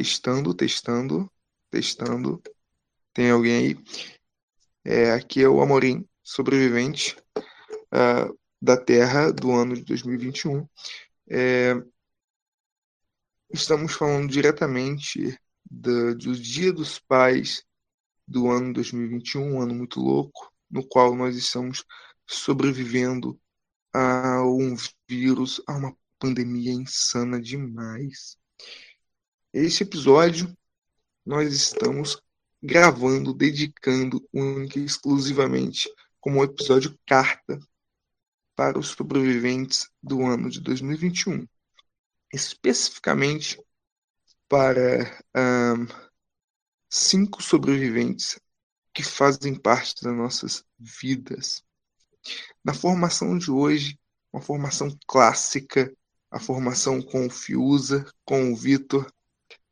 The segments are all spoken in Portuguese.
Testando, testando, testando. Tem alguém aí? É, aqui é o Amorim, sobrevivente uh, da Terra do ano de 2021. É, estamos falando diretamente do, do Dia dos Pais do ano 2021, um ano muito louco, no qual nós estamos sobrevivendo a um vírus, a uma pandemia insana demais. Este episódio nós estamos gravando, dedicando única e exclusivamente como um episódio carta para os sobreviventes do ano de 2021. Especificamente para um, cinco sobreviventes que fazem parte das nossas vidas. Na formação de hoje, uma formação clássica, a formação com o Fiuza, com o Vitor,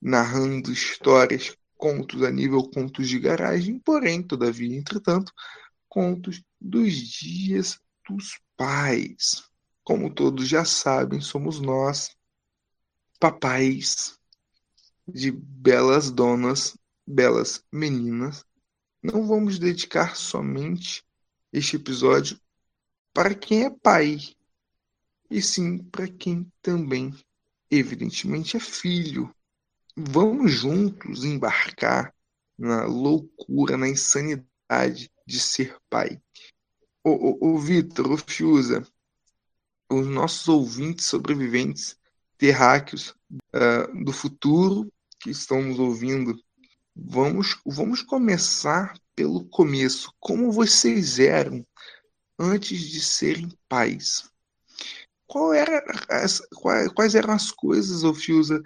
narrando histórias, contos a nível contos de garagem, porém, todavia, entretanto, contos dos dias dos pais. Como todos já sabem, somos nós, papais de belas donas, belas meninas. Não vamos dedicar somente este episódio para quem é pai, e sim para quem também, evidentemente, é filho Vamos juntos embarcar na loucura, na insanidade de ser pai. O, o, o Vitor, o Fiuza, os nossos ouvintes sobreviventes terráqueos uh, do futuro que estão nos ouvindo, vamos, vamos começar pelo começo. Como vocês eram antes de serem pais? Qual era as, quais, quais eram as coisas, é,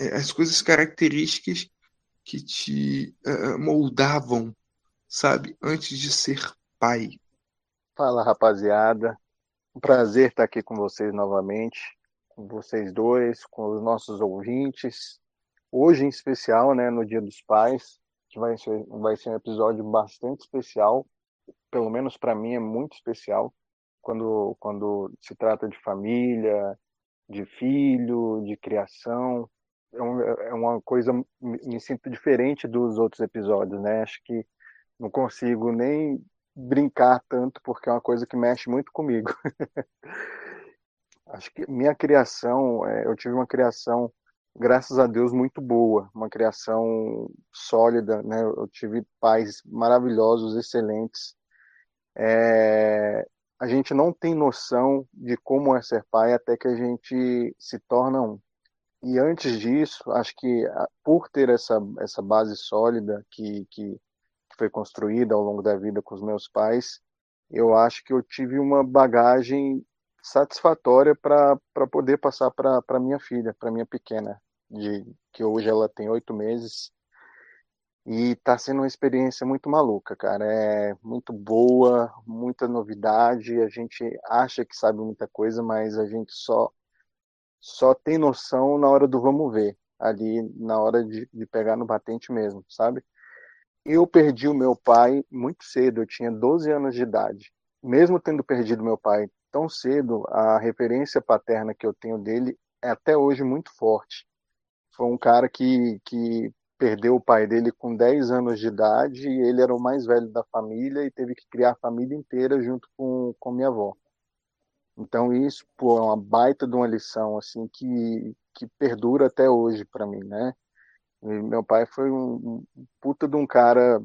as coisas características que te uh, moldavam, sabe, antes de ser pai. Fala, rapaziada. Um prazer estar aqui com vocês novamente, com vocês dois, com os nossos ouvintes. Hoje, em especial, né, no Dia dos Pais, que vai ser, vai ser um episódio bastante especial, pelo menos para mim é muito especial, quando, quando se trata de família, de filho, de criação, é, é uma coisa me sinto diferente dos outros episódios, né? Acho que não consigo nem brincar tanto porque é uma coisa que mexe muito comigo. Acho que minha criação, é, eu tive uma criação, graças a Deus, muito boa, uma criação sólida, né? Eu tive pais maravilhosos, excelentes. É, a gente não tem noção de como é ser pai até que a gente se torna um. E antes disso, acho que ah, por ter essa, essa base sólida que, que foi construída ao longo da vida com os meus pais, eu acho que eu tive uma bagagem satisfatória para poder passar para minha filha, para minha pequena, de que hoje ela tem oito meses. E está sendo uma experiência muito maluca, cara. É muito boa, muita novidade. A gente acha que sabe muita coisa, mas a gente só só tem noção na hora do vamos ver, ali na hora de, de pegar no batente mesmo, sabe? Eu perdi o meu pai muito cedo, eu tinha 12 anos de idade. Mesmo tendo perdido meu pai tão cedo, a referência paterna que eu tenho dele é até hoje muito forte. Foi um cara que, que perdeu o pai dele com 10 anos de idade e ele era o mais velho da família e teve que criar a família inteira junto com, com minha avó. Então isso, pô, é uma baita de uma lição assim que que perdura até hoje para mim, né? E meu pai foi um, um puta de um cara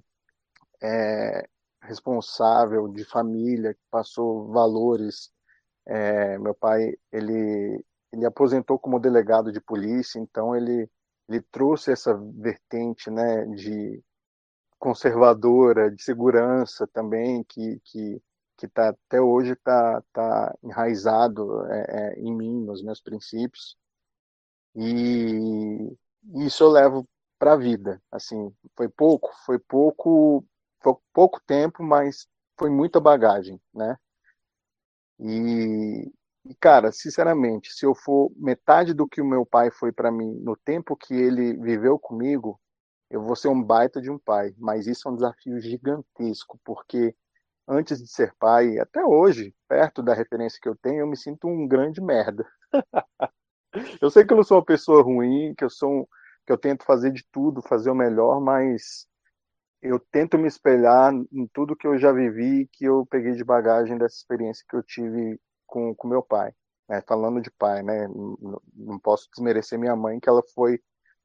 é, responsável de família, que passou valores. É, meu pai ele ele aposentou como delegado de polícia, então ele ele trouxe essa vertente, né, de conservadora, de segurança também, que, que que tá, até hoje está tá enraizado é, é, em mim, nos meus princípios. E isso eu levo para a vida. Assim, foi pouco, foi pouco, foi pouco tempo, mas foi muita bagagem, né? E, e cara, sinceramente, se eu for metade do que o meu pai foi para mim no tempo que ele viveu comigo, eu vou ser um baita de um pai. Mas isso é um desafio gigantesco, porque antes de ser pai, até hoje, perto da referência que eu tenho, eu me sinto um grande merda. Eu sei que eu não sou uma pessoa ruim, que eu sou um, que eu tento fazer de tudo, fazer o melhor, mas eu tento me espelhar em tudo que eu já vivi, que eu peguei de bagagem dessa experiência que eu tive com, com meu pai. Né? Falando de pai, né? Não, posso desmerecer minha mãe, que ela foi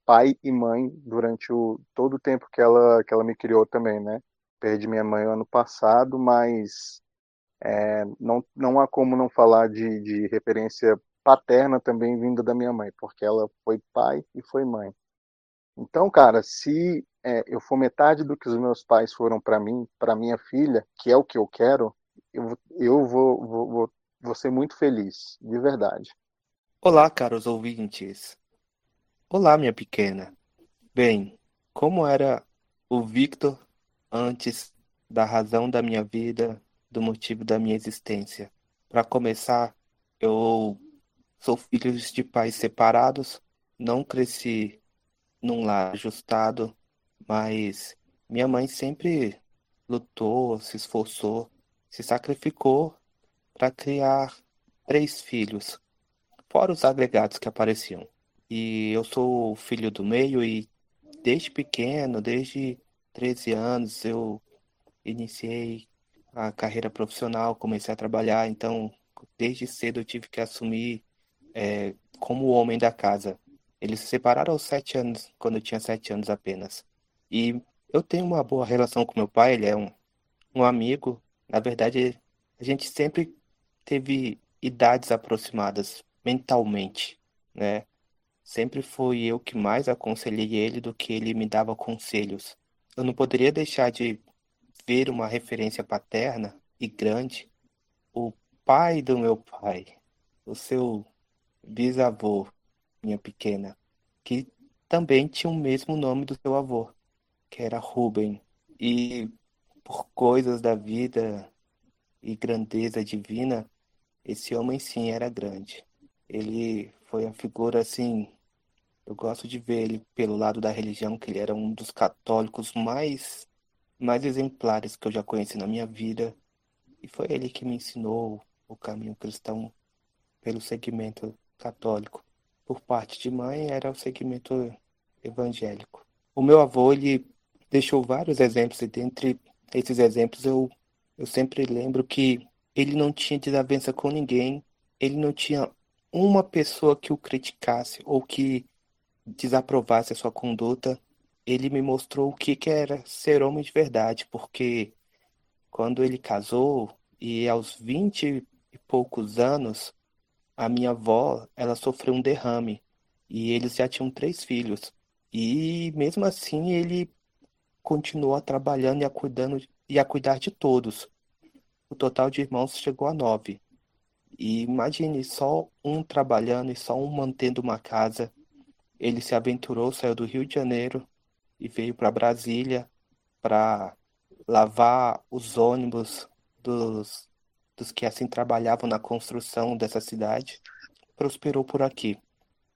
pai e mãe durante o, todo o tempo que ela, que ela me criou também, né? Perdi minha mãe ano passado, mas é, não, não há como não falar de, de referência paterna também vinda da minha mãe, porque ela foi pai e foi mãe. Então, cara, se é, eu for metade do que os meus pais foram para mim, para minha filha, que é o que eu quero, eu, eu vou, vou, vou, vou ser muito feliz, de verdade. Olá, caros ouvintes. Olá, minha pequena. Bem, como era o Victor antes da razão da minha vida, do motivo da minha existência? Para começar, eu sou filho de pais separados, não cresci num lar ajustado, mas minha mãe sempre lutou, se esforçou, se sacrificou para criar três filhos, fora os agregados que apareciam. E eu sou filho do meio e desde pequeno, desde 13 anos, eu iniciei a carreira profissional, comecei a trabalhar, então desde cedo eu tive que assumir é, como o homem da casa. Eles se separaram aos sete anos, quando eu tinha sete anos apenas. E eu tenho uma boa relação com meu pai, ele é um, um amigo. Na verdade, a gente sempre teve idades aproximadas mentalmente, né? Sempre fui eu que mais aconselhei ele do que ele me dava conselhos. Eu não poderia deixar de ver uma referência paterna e grande, o pai do meu pai, o seu bisavô, minha pequena, que também tinha o mesmo nome do seu avô, que era Rubem. E por coisas da vida e grandeza divina, esse homem sim era grande. Ele foi a figura assim eu gosto de ver ele pelo lado da religião, que ele era um dos católicos mais, mais exemplares que eu já conheci na minha vida. E foi ele que me ensinou o caminho cristão pelo segmento católico. Por parte de mãe, era o segmento evangélico. O meu avô, ele deixou vários exemplos, e dentre esses exemplos eu, eu sempre lembro que ele não tinha desavença com ninguém, ele não tinha uma pessoa que o criticasse ou que desaprovasse a sua conduta, ele me mostrou o que, que era ser homem de verdade, porque quando ele casou e aos vinte e poucos anos, a minha avó, ela sofreu um derrame e eles já tinham três filhos. E mesmo assim ele continuou trabalhando e a, cuidando, e a cuidar de todos. O total de irmãos chegou a nove. E imagine só um trabalhando e só um mantendo uma casa ele se aventurou, saiu do Rio de Janeiro e veio para Brasília para lavar os ônibus dos, dos que assim trabalhavam na construção dessa cidade. Prosperou por aqui.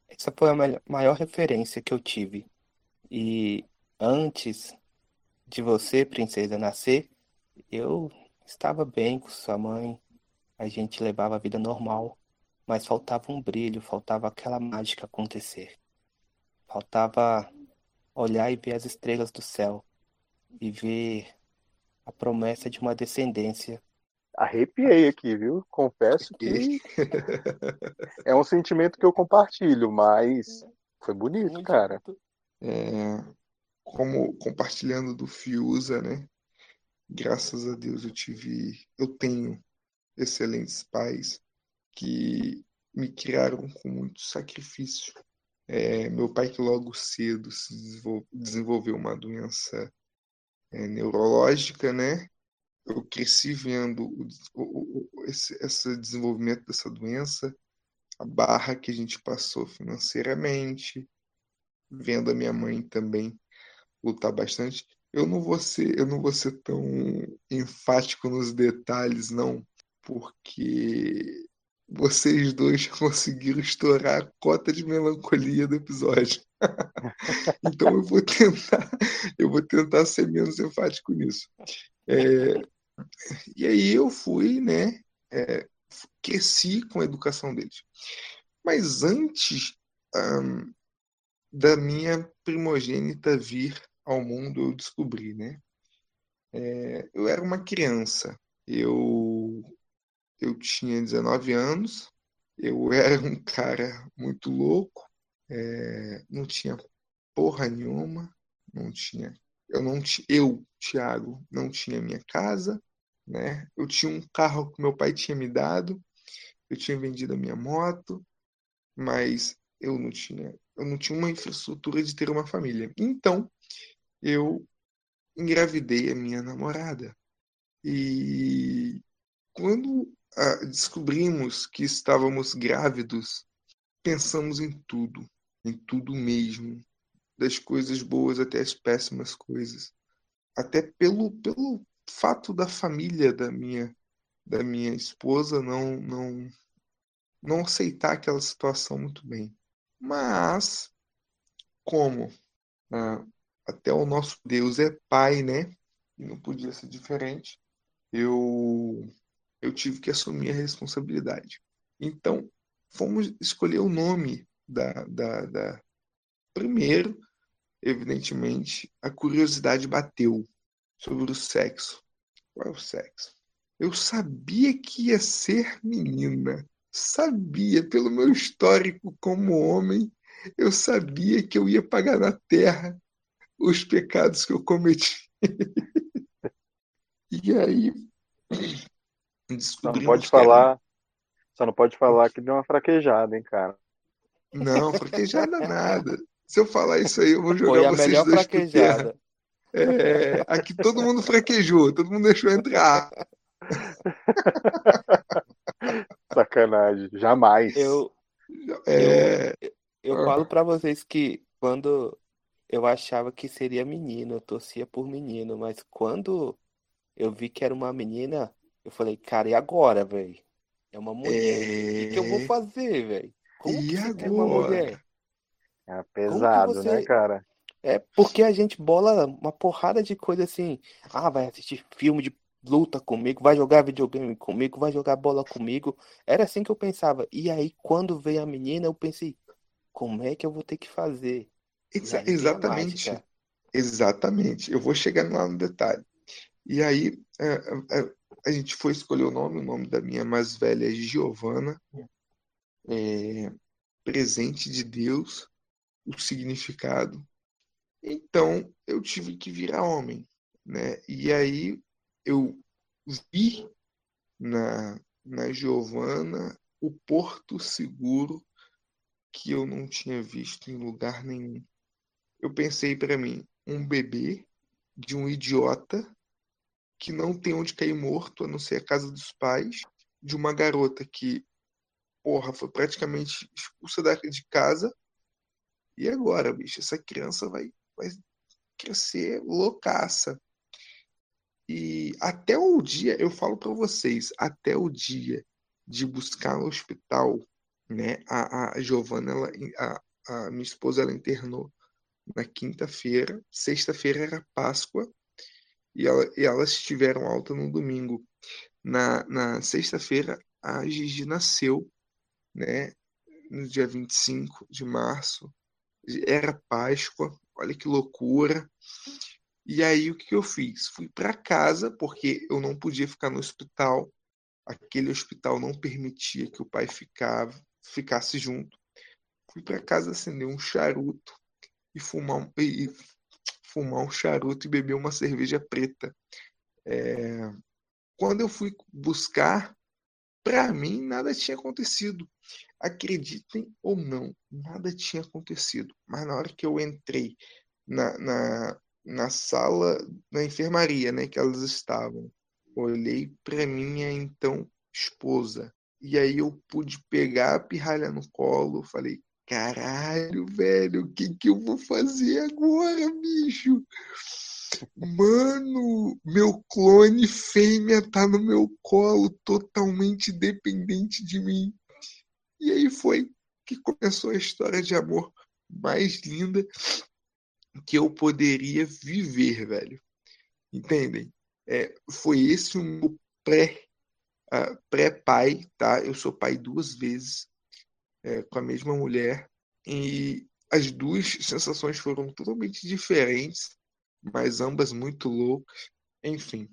Essa foi a maior referência que eu tive. E antes de você, princesa, nascer, eu estava bem com sua mãe. A gente levava a vida normal, mas faltava um brilho, faltava aquela mágica acontecer. Faltava olhar e ver as estrelas do céu e ver a promessa de uma descendência. Arrepiei aqui, viu? Confesso que é um sentimento que eu compartilho, mas foi bonito, cara. É, como compartilhando do Fiuza, né? Graças a Deus eu tive, eu tenho excelentes pais que me criaram com muito sacrifício é, meu pai que logo cedo se desenvolveu uma doença é, neurológica, né? Eu cresci vendo o, o, o, esse, esse desenvolvimento dessa doença, a barra que a gente passou financeiramente, vendo a minha mãe também lutar bastante. Eu não vou ser, eu não vou ser tão enfático nos detalhes, não, porque vocês dois conseguiram estourar a cota de melancolia do episódio. então eu vou tentar, eu vou tentar ser menos enfático nisso. É, e aí eu fui, né? É, cresci com a educação deles. Mas antes um, da minha primogênita vir ao mundo, eu descobri, né? É, eu era uma criança. Eu, eu tinha 19 anos. Eu era um cara muito louco. É, não tinha porra nenhuma. Não tinha. Eu não eu, Thiago, não tinha minha casa, né? Eu tinha um carro que meu pai tinha me dado. Eu tinha vendido a minha moto, mas eu não tinha, eu não tinha uma infraestrutura de ter uma família. Então, eu engravidei a minha namorada. E quando ah, descobrimos que estávamos grávidos, pensamos em tudo, em tudo mesmo, das coisas boas até as péssimas coisas. Até pelo, pelo fato da família da minha da minha esposa não não não aceitar aquela situação muito bem. Mas como ah, até o nosso Deus é pai, né? E não podia ser diferente. Eu eu tive que assumir a responsabilidade. Então, fomos escolher o nome da, da, da... Primeiro, evidentemente, a curiosidade bateu sobre o sexo. Qual é o sexo? Eu sabia que ia ser menina. Sabia, pelo meu histórico como homem, eu sabia que eu ia pagar na terra os pecados que eu cometi. e aí só não pode falar, era... só não pode falar que deu uma fraquejada, hein, cara. Não, fraquejada nada. Se eu falar isso aí, eu vou jogar Foi a vocês melhor fraquejada. É, aqui todo mundo fraquejou, todo mundo deixou entrar. Sacanagem, jamais. Eu, é... eu, eu ah. falo para vocês que quando eu achava que seria menino, eu torcia por menino, mas quando eu vi que era uma menina, eu falei, cara, e agora, velho? É uma mulher. É... O que eu vou fazer, velho? Como e que agora? uma mulher? É pesado, você... né, cara? É porque a gente bola uma porrada de coisa assim. Ah, vai assistir filme de luta comigo, vai jogar videogame comigo, vai jogar bola comigo. Era assim que eu pensava. E aí, quando veio a menina, eu pensei, como é que eu vou ter que fazer? Exa exatamente. Exatamente. Eu vou chegar lá no detalhe. E aí, é, é, a, gente foi escolher o nome. O nome da minha mais velha é Giovana. É, presente de Deus, o significado então eu tive que virar homem, né? E aí eu vi na, na Giovana o porto seguro que eu não tinha visto em lugar nenhum. Eu pensei para mim, um bebê de um idiota que não tem onde cair morto a não ser a casa dos pais, de uma garota que, porra, foi praticamente expulsa de casa. E agora, bicho, essa criança vai vai crescer loucaça. E até o dia, eu falo para vocês, até o dia de buscar no hospital, né? A, a Giovana, ela, a, a minha esposa, ela internou na quinta-feira, sexta-feira era Páscoa, e, ela, e, elas tiveram alta no domingo. Na, na sexta-feira, a Gigi nasceu, né? No dia 25 de março, era Páscoa, olha que loucura. E aí o que eu fiz? Fui para casa, porque eu não podia ficar no hospital. Aquele hospital não permitia que o pai ficava, ficasse junto. Fui para casa acender um charuto e fumar, e fumar um charuto e beber uma cerveja preta. É... Quando eu fui buscar, para mim nada tinha acontecido. Acreditem ou não, nada tinha acontecido. Mas na hora que eu entrei na, na, na sala, na enfermaria, né, que elas estavam, olhei para minha então esposa. E aí eu pude pegar a pirralha no colo, falei, caralho, velho, o que que eu vou fazer agora, bicho? Mano, meu clone fêmea tá no meu colo, totalmente dependente de mim. E aí foi que começou a história de amor mais linda que eu poderia viver, velho. Entendem? É, foi esse o meu pré uh, pré-pai, tá? Eu sou pai duas vezes. É, com a mesma mulher e as duas sensações foram totalmente diferentes, mas ambas muito loucas. Enfim,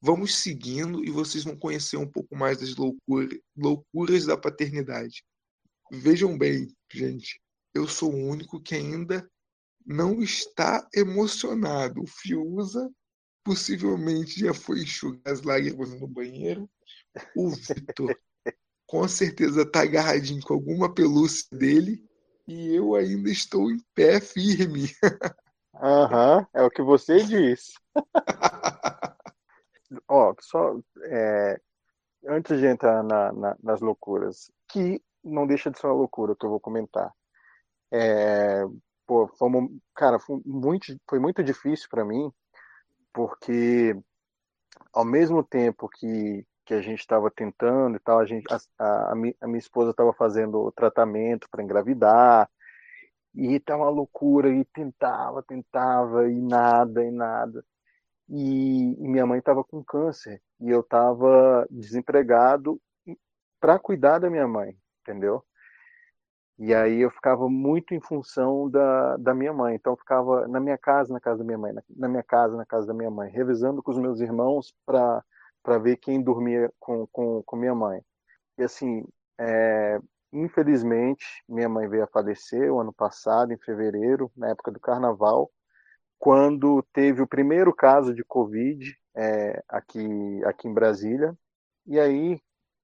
vamos seguindo e vocês vão conhecer um pouco mais das loucura, loucuras da paternidade. Vejam bem, gente, eu sou o único que ainda não está emocionado. O Fiuza possivelmente já foi enxugar as lágrimas no banheiro. O Vitor com certeza está agarradinho com alguma pelúcia dele e eu ainda estou em pé firme. Aham, uhum, é o que você diz. Ó, só é, antes de entrar na, na, nas loucuras, que não deixa de ser uma loucura que eu vou comentar. É, pô, foi, cara, foi muito, foi muito difícil para mim, porque ao mesmo tempo que, que a gente estava tentando e tal, a, gente, a, a, a minha esposa estava fazendo tratamento para engravidar, e tá uma loucura, e tentava, tentava, e nada, e nada. E, e minha mãe estava com câncer, e eu estava desempregado para cuidar da minha mãe, entendeu? E aí eu ficava muito em função da, da minha mãe. Então eu ficava na minha casa, na casa da minha mãe, na, na minha casa, na casa da minha mãe, revisando com os meus irmãos para ver quem dormia com, com, com minha mãe. E assim, é, infelizmente, minha mãe veio a falecer o ano passado, em fevereiro, na época do carnaval, quando teve o primeiro caso de Covid é, aqui, aqui em Brasília. E aí,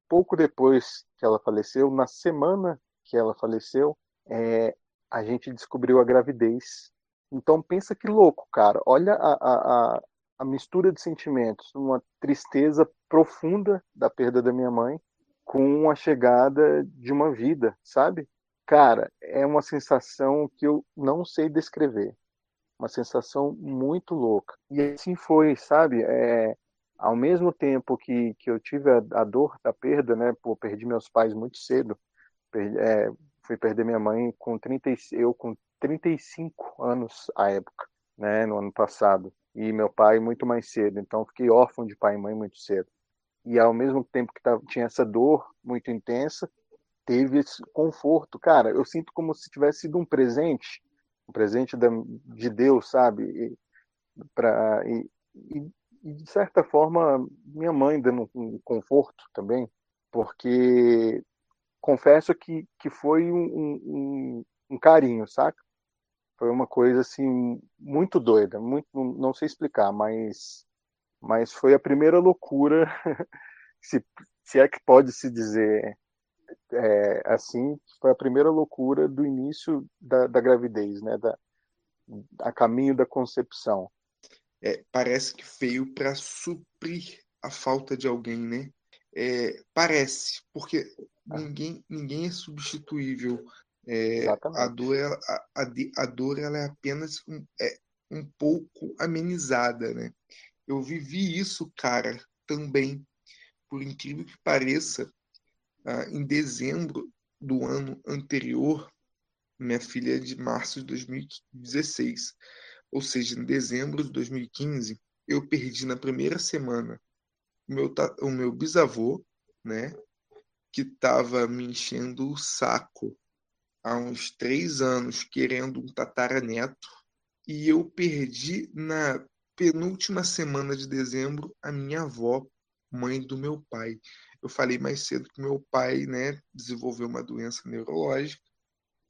pouco depois que ela faleceu, na semana que ela faleceu, é, a gente descobriu a gravidez. Então pensa que louco, cara. Olha a, a, a mistura de sentimentos, uma tristeza profunda da perda da minha mãe com a chegada de uma vida, sabe? Cara, é uma sensação que eu não sei descrever. Uma sensação muito louca. E assim foi, sabe? É, ao mesmo tempo que, que eu tive a, a dor da perda, né? Pô, perdi meus pais muito cedo. Perdi, é, fui perder minha mãe com 30, eu com 35 anos à época, né? No ano passado. E meu pai muito mais cedo. Então fiquei órfão de pai e mãe muito cedo e ao mesmo tempo que tava, tinha essa dor muito intensa, teve esse conforto. Cara, eu sinto como se tivesse sido um presente, um presente da, de Deus, sabe? E, pra, e, e, e, de certa forma, minha mãe dando um conforto também, porque confesso que, que foi um, um, um carinho, saca? Foi uma coisa assim muito doida, muito não sei explicar, mas mas foi a primeira loucura, se, se é que pode se dizer é, assim, foi a primeira loucura do início da, da gravidez, né, da, a caminho da concepção. É, parece que veio para suprir a falta de alguém, né? É, parece, porque ninguém, ninguém é substituível. É, a dor, a, a, a, dor ela é apenas um, é, um pouco amenizada, né? Eu vivi isso, cara, também. Por incrível que pareça, ah, em dezembro do ano anterior, minha filha é de março de 2016. Ou seja, em dezembro de 2015, eu perdi na primeira semana o meu, o meu bisavô, né? Que estava me enchendo o saco há uns três anos, querendo um tataraneto. E eu perdi na penúltima semana de dezembro, a minha avó, mãe do meu pai. Eu falei mais cedo que meu pai, né, desenvolveu uma doença neurológica,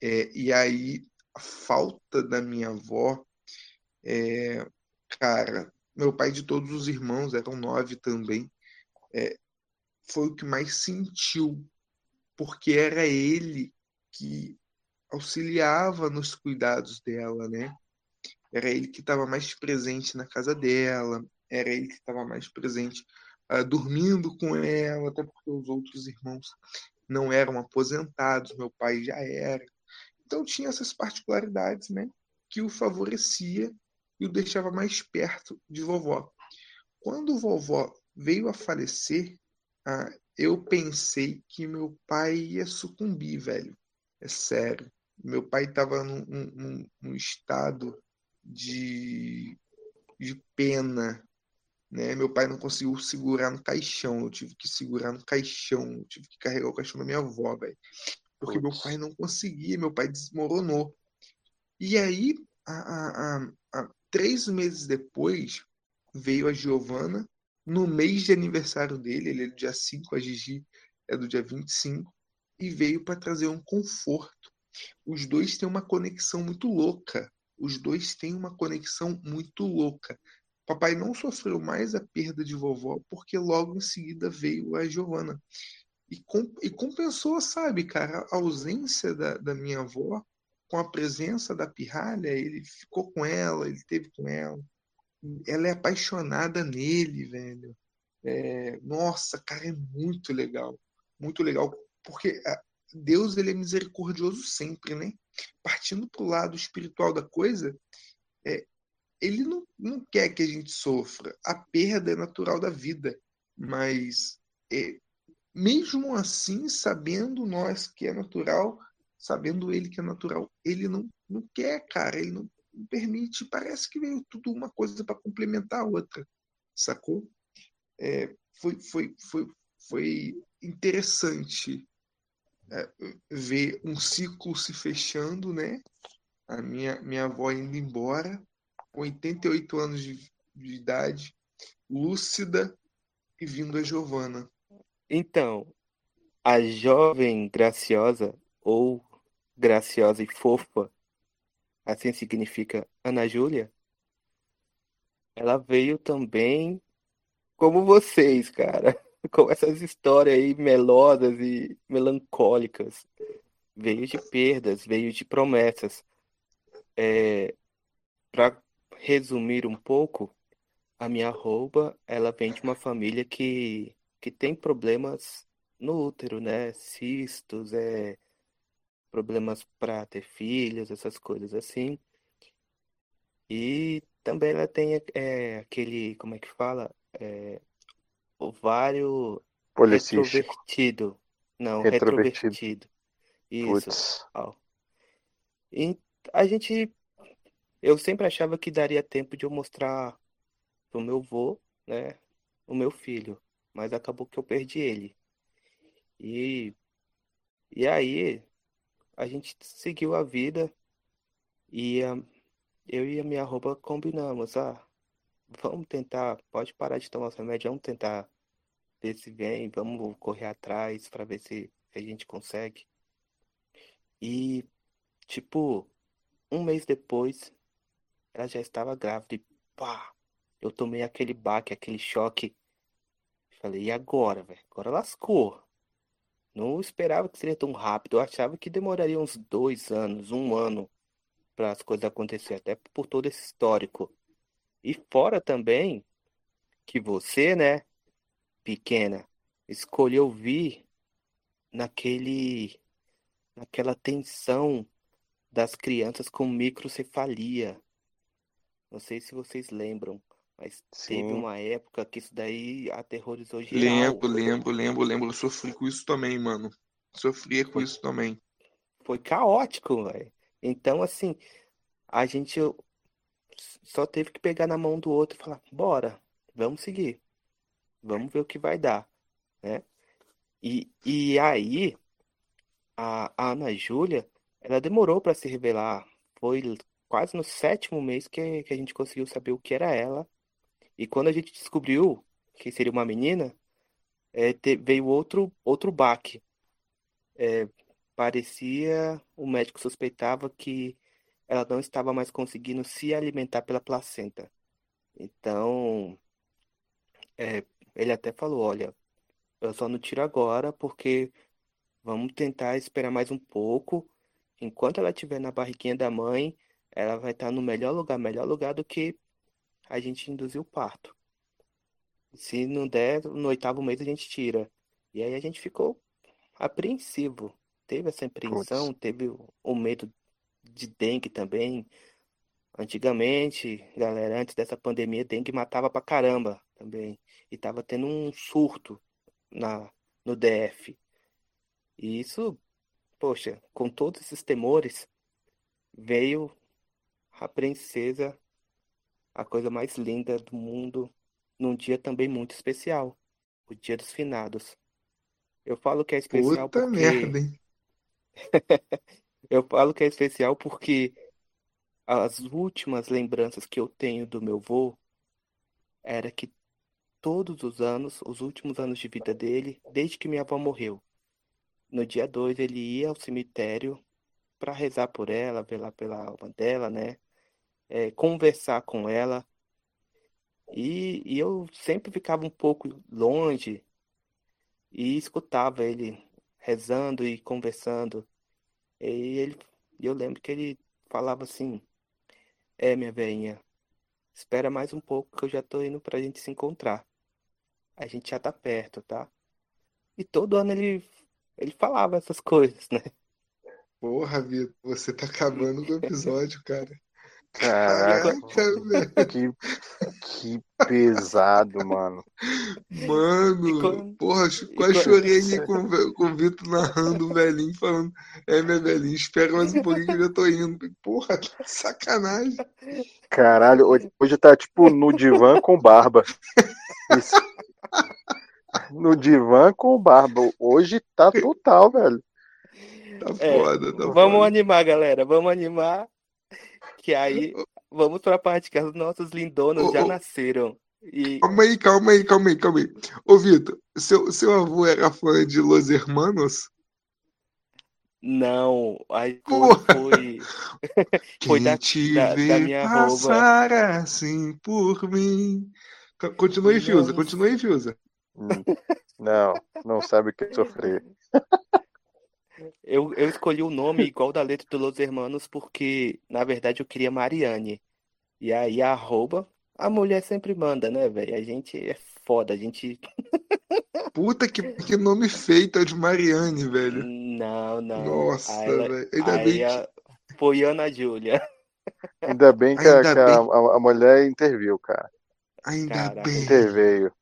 é, e aí a falta da minha avó, é, cara, meu pai de todos os irmãos, eram nove também, é, foi o que mais sentiu, porque era ele que auxiliava nos cuidados dela, né? Era ele que estava mais presente na casa dela, era ele que estava mais presente uh, dormindo com ela, até porque os outros irmãos não eram aposentados, meu pai já era. Então tinha essas particularidades, né, que o favorecia e o deixava mais perto de vovó. Quando vovó veio a falecer, uh, eu pensei que meu pai ia sucumbir, velho. É sério. Meu pai estava num, num, num estado de, de pena. Né? Meu pai não conseguiu segurar no caixão, eu tive que segurar no caixão, eu tive que carregar o caixão da minha avó, velho. porque meu pai não conseguia, meu pai desmoronou. E aí, a, a, a, três meses depois, veio a Giovana, no mês de aniversário dele, ele é do dia 5, a Gigi é do dia 25, e veio para trazer um conforto. Os dois têm uma conexão muito louca. Os dois têm uma conexão muito louca. Papai não sofreu mais a perda de vovó porque logo em seguida veio a Giovana. E, e compensou, sabe, cara, a ausência da, da minha avó com a presença da pirralha. Ele ficou com ela, ele teve com ela. Ela é apaixonada nele, velho. É, nossa, cara, é muito legal. Muito legal. Porque Deus ele é misericordioso sempre, né? Partindo para o lado espiritual da coisa, é, ele não, não quer que a gente sofra. A perda é natural da vida, mas é, mesmo assim, sabendo nós que é natural, sabendo ele que é natural, ele não, não quer, cara, ele não, não permite. Parece que veio tudo uma coisa para complementar a outra, sacou? É, foi, foi, foi, foi interessante ver um ciclo se fechando, né? A minha, minha avó indo embora, com 88 anos de, de idade, lúcida, e vindo a Giovana. Então, a jovem graciosa, ou graciosa e fofa, assim significa Ana Júlia, ela veio também como vocês, cara com essas histórias aí melosas e melancólicas. Veio de perdas, veio de promessas. É, Para resumir um pouco, a minha roupa, ela vem de uma família que, que tem problemas no útero, né? Cistos, é, problemas para ter filhos, essas coisas assim. E também ela tem é, aquele, como é que fala? É, ovário retrovertido. Não, retrovertido. retrovertido. Isso. E a gente. Eu sempre achava que daria tempo de eu mostrar pro meu vô, né? O meu filho. Mas acabou que eu perdi ele. E, e aí a gente seguiu a vida e a, eu e a minha roupa combinamos, ah, vamos tentar, pode parar de tomar remédio, vamos tentar ver se vem, vamos correr atrás para ver se a gente consegue. E, tipo, um mês depois, ela já estava grávida e pá, eu tomei aquele baque, aquele choque. Falei, e agora, velho? Agora lascou. Não esperava que seria tão rápido. Eu achava que demoraria uns dois anos, um ano, para as coisas acontecerem, até por todo esse histórico. E fora também que você, né, pequena, escolheu vir naquele naquela tensão das crianças com microcefalia. Não sei se vocês lembram, mas Sim. teve uma época que isso daí aterrorizou geral. Lembro, lembro, lembro, lembro. Eu sofri com isso também, mano. Sofria com foi, isso também. Foi caótico, velho. Então, assim, a gente só teve que pegar na mão do outro e falar: bora, vamos seguir. Vamos ver o que vai dar, né? E, e aí, a, a Ana Júlia, ela demorou para se revelar. Foi quase no sétimo mês que, que a gente conseguiu saber o que era ela. E quando a gente descobriu que seria uma menina, é, te, veio outro, outro baque. É, parecia, o médico suspeitava que ela não estava mais conseguindo se alimentar pela placenta. Então, é, ele até falou, olha, eu só não tiro agora porque vamos tentar esperar mais um pouco. Enquanto ela estiver na barriguinha da mãe, ela vai estar no melhor lugar, melhor lugar do que a gente induzir o parto. Se não der, no oitavo mês a gente tira. E aí a gente ficou apreensivo. Teve essa apreensão, teve o medo de dengue também. Antigamente, galera, antes dessa pandemia, dengue matava pra caramba também. E tava tendo um surto na, no DF. E isso, poxa, com todos esses temores, veio a princesa, a coisa mais linda do mundo, num dia também muito especial, o Dia dos Finados. Eu falo que é especial Puta porque merda, hein? Eu falo que é especial porque as últimas lembranças que eu tenho do meu vô era que todos os anos, os últimos anos de vida dele, desde que minha avó morreu, no dia 2 ele ia ao cemitério para rezar por ela, velar pela alma dela, né? É, conversar com ela. E, e eu sempre ficava um pouco longe e escutava ele rezando e conversando. E ele, eu lembro que ele falava assim: É, minha velhinha, espera mais um pouco que eu já tô indo pra gente se encontrar. A gente já tá perto, tá? E todo ano ele, ele falava essas coisas, né? Porra, Vitor, você tá acabando o episódio, cara. Caraca, Caraca, velho. que, que pesado, mano. Mano, quando- porra, quase quando- chorei aqui com, com o Vitor narrando o velhinho, falando: É, minha velhinha, espera mais um pouquinho que eu já tô indo. Porra, que sacanagem. Caralho, hoje, hoje tá tipo no divã com barba. Isso. No divã com barba. Hoje tá total, velho. Tá É, foda, tá Vamos foda. animar, galera. Vamos animar. Que aí vamos pra parte que as nossas lindonas Ô, já ô. nasceram. E Calma aí, calma aí, calma aí, calma aí. Ô, Vitor, seu, seu avô era fã de Los Hermanos? não, aí foi, Porra. foi, da- te da- da minha passar assim por mim. Co- Continua aí, Fiuza, aí, Fiuza. Hum. Não, não sabe o que é sofrer. Eu, eu escolhi o nome igual da letra do Los Hermanos porque, na verdade, eu queria Mariane. E aí a arroba, a mulher sempre manda, né, velho? A gente é foda, a gente. Puta que, que nome feito é de Mariane, velho. Não, não. Nossa, velho. Ainda aí bem que. a- Foi Ana Júlia. Ainda bem que, a, Ainda que a- bem. a- a mulher interviu, cara. Ainda Caraca. bem. Interveio.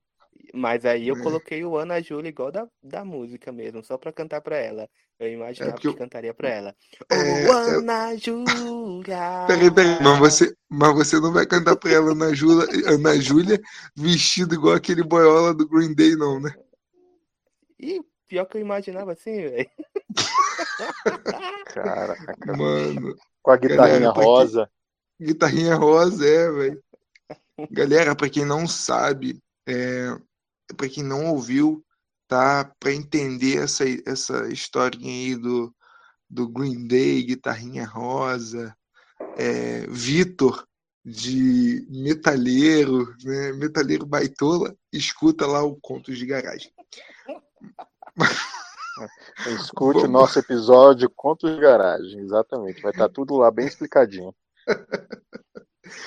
Mas aí eu É. coloquei o Ana Júlia igual da, da música mesmo, só pra cantar pra ela. Eu imaginava É porque eu- que cantaria pra ela. É, Ô, eu- Ana Júlia! Peraí, peraí, mas você, mas você não vai cantar pra ela Ana Júlia, Ana Júlia vestido igual aquele boiola do Green Day, não, né? E pior que eu imaginava assim, velho. Caraca. Mano, Com a guitarrinha Galera, rosa. guitarrinha rosa, é, velho. Galera, pra quem não sabe, é, pra quem não ouviu, tá? Pra entender essa, essa historinha aí do, do Green Day, guitarrinha rosa, é, Vitor de metalheiro, né? Metalheiro baitola, escuta lá o Contos de Garagem. Escute o nosso episódio Contos de Garagem. Exatamente. Vai estar tudo lá bem explicadinho.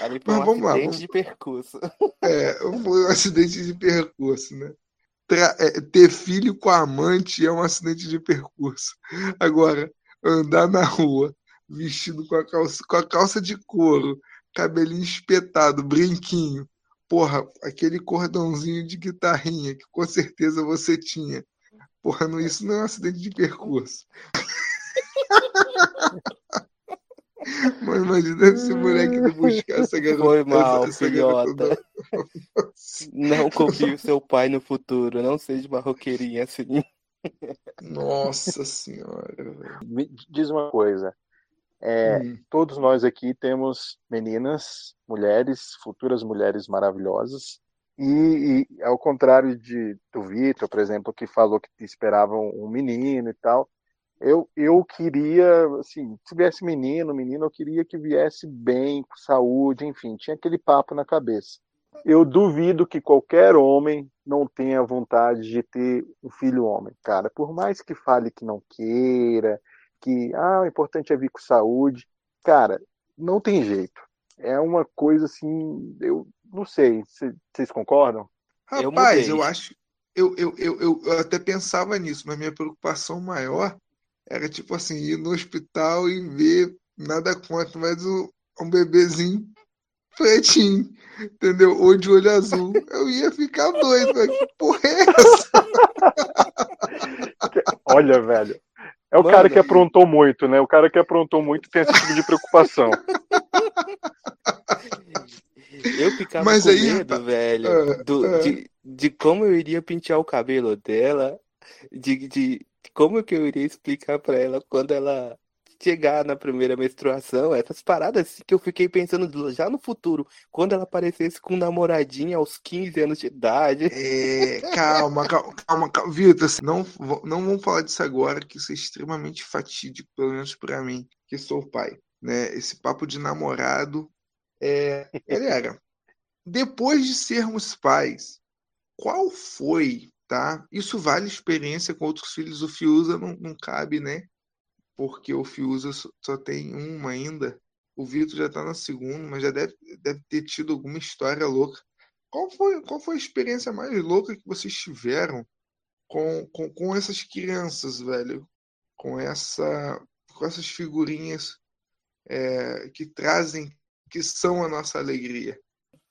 Ali foi Mas um vamos lá, acidente vamos- de percurso. É, foi um acidente de percurso, né? Tra- é, ter filho com amante é um acidente de percurso. Agora, andar na rua vestido com a calça, com a calça de couro, cabelinho espetado, brinquinho, porra, aquele cordãozinho de guitarrinha que com certeza você tinha. Porra, não, isso não é um acidente de percurso. Mas imagina esse moleque indo buscar essa garota. Foi mal, essa, filhota. Não confie o seu pai no futuro. Não seja barroqueirinha assim. Nossa senhora. Me diz uma coisa. É, Hum, todos nós aqui temos meninas, mulheres, futuras mulheres maravilhosas. E, e ao contrário de do Vitor, por exemplo, que falou que esperava um menino e tal, eu, eu queria, assim, se viesse menino, menino, eu queria que viesse bem, com saúde, enfim, tinha aquele papo na cabeça. Eu duvido que qualquer homem não tenha vontade de ter um filho homem, cara. Por mais que fale que não queira, que ah, o importante é vir com saúde, cara, não tem jeito. É uma coisa assim, eu não sei, cê- vocês concordam? Eu Rapaz, mudei. eu acho. Eu, eu, eu, eu, eu até pensava nisso, mas minha preocupação maior era tipo assim, ir no hospital e ver nada contra, mas o, um bebezinho pretinho, entendeu? Ou de olho azul. Eu ia ficar doido, velho. Que porra é essa? Olha, velho. É o Mano. cara que aprontou muito, né? O cara que aprontou muito tem esse tipo de preocupação. Eu ficava Mas com aí, medo, velho, ah, do, ah. de, de como eu iria pentear o cabelo dela, de, de como que eu iria explicar pra ela quando ela chegar na primeira menstruação, essas paradas que eu fiquei pensando já no futuro, quando ela aparecesse com namoradinha aos 15 anos de idade. É, calma, calma, calma, calma. Vitor, assim, não, não vamos falar disso agora, que isso é extremamente fatídico, pelo menos para mim, que sou pai. Né? Esse papo de namorado, é, galera, depois de sermos pais, qual foi, tá? Isso vale experiência com outros filhos, o Fiuza não, não cabe, né? porque o Fiuza só tem uma ainda. O Vitor já está na segunda, mas já deve, deve ter tido alguma história louca. Qual foi, qual foi a experiência mais louca que vocês tiveram com, com, com essas crianças, velho? Com, essa, com essas figurinhas é, que trazem, que são a nossa alegria.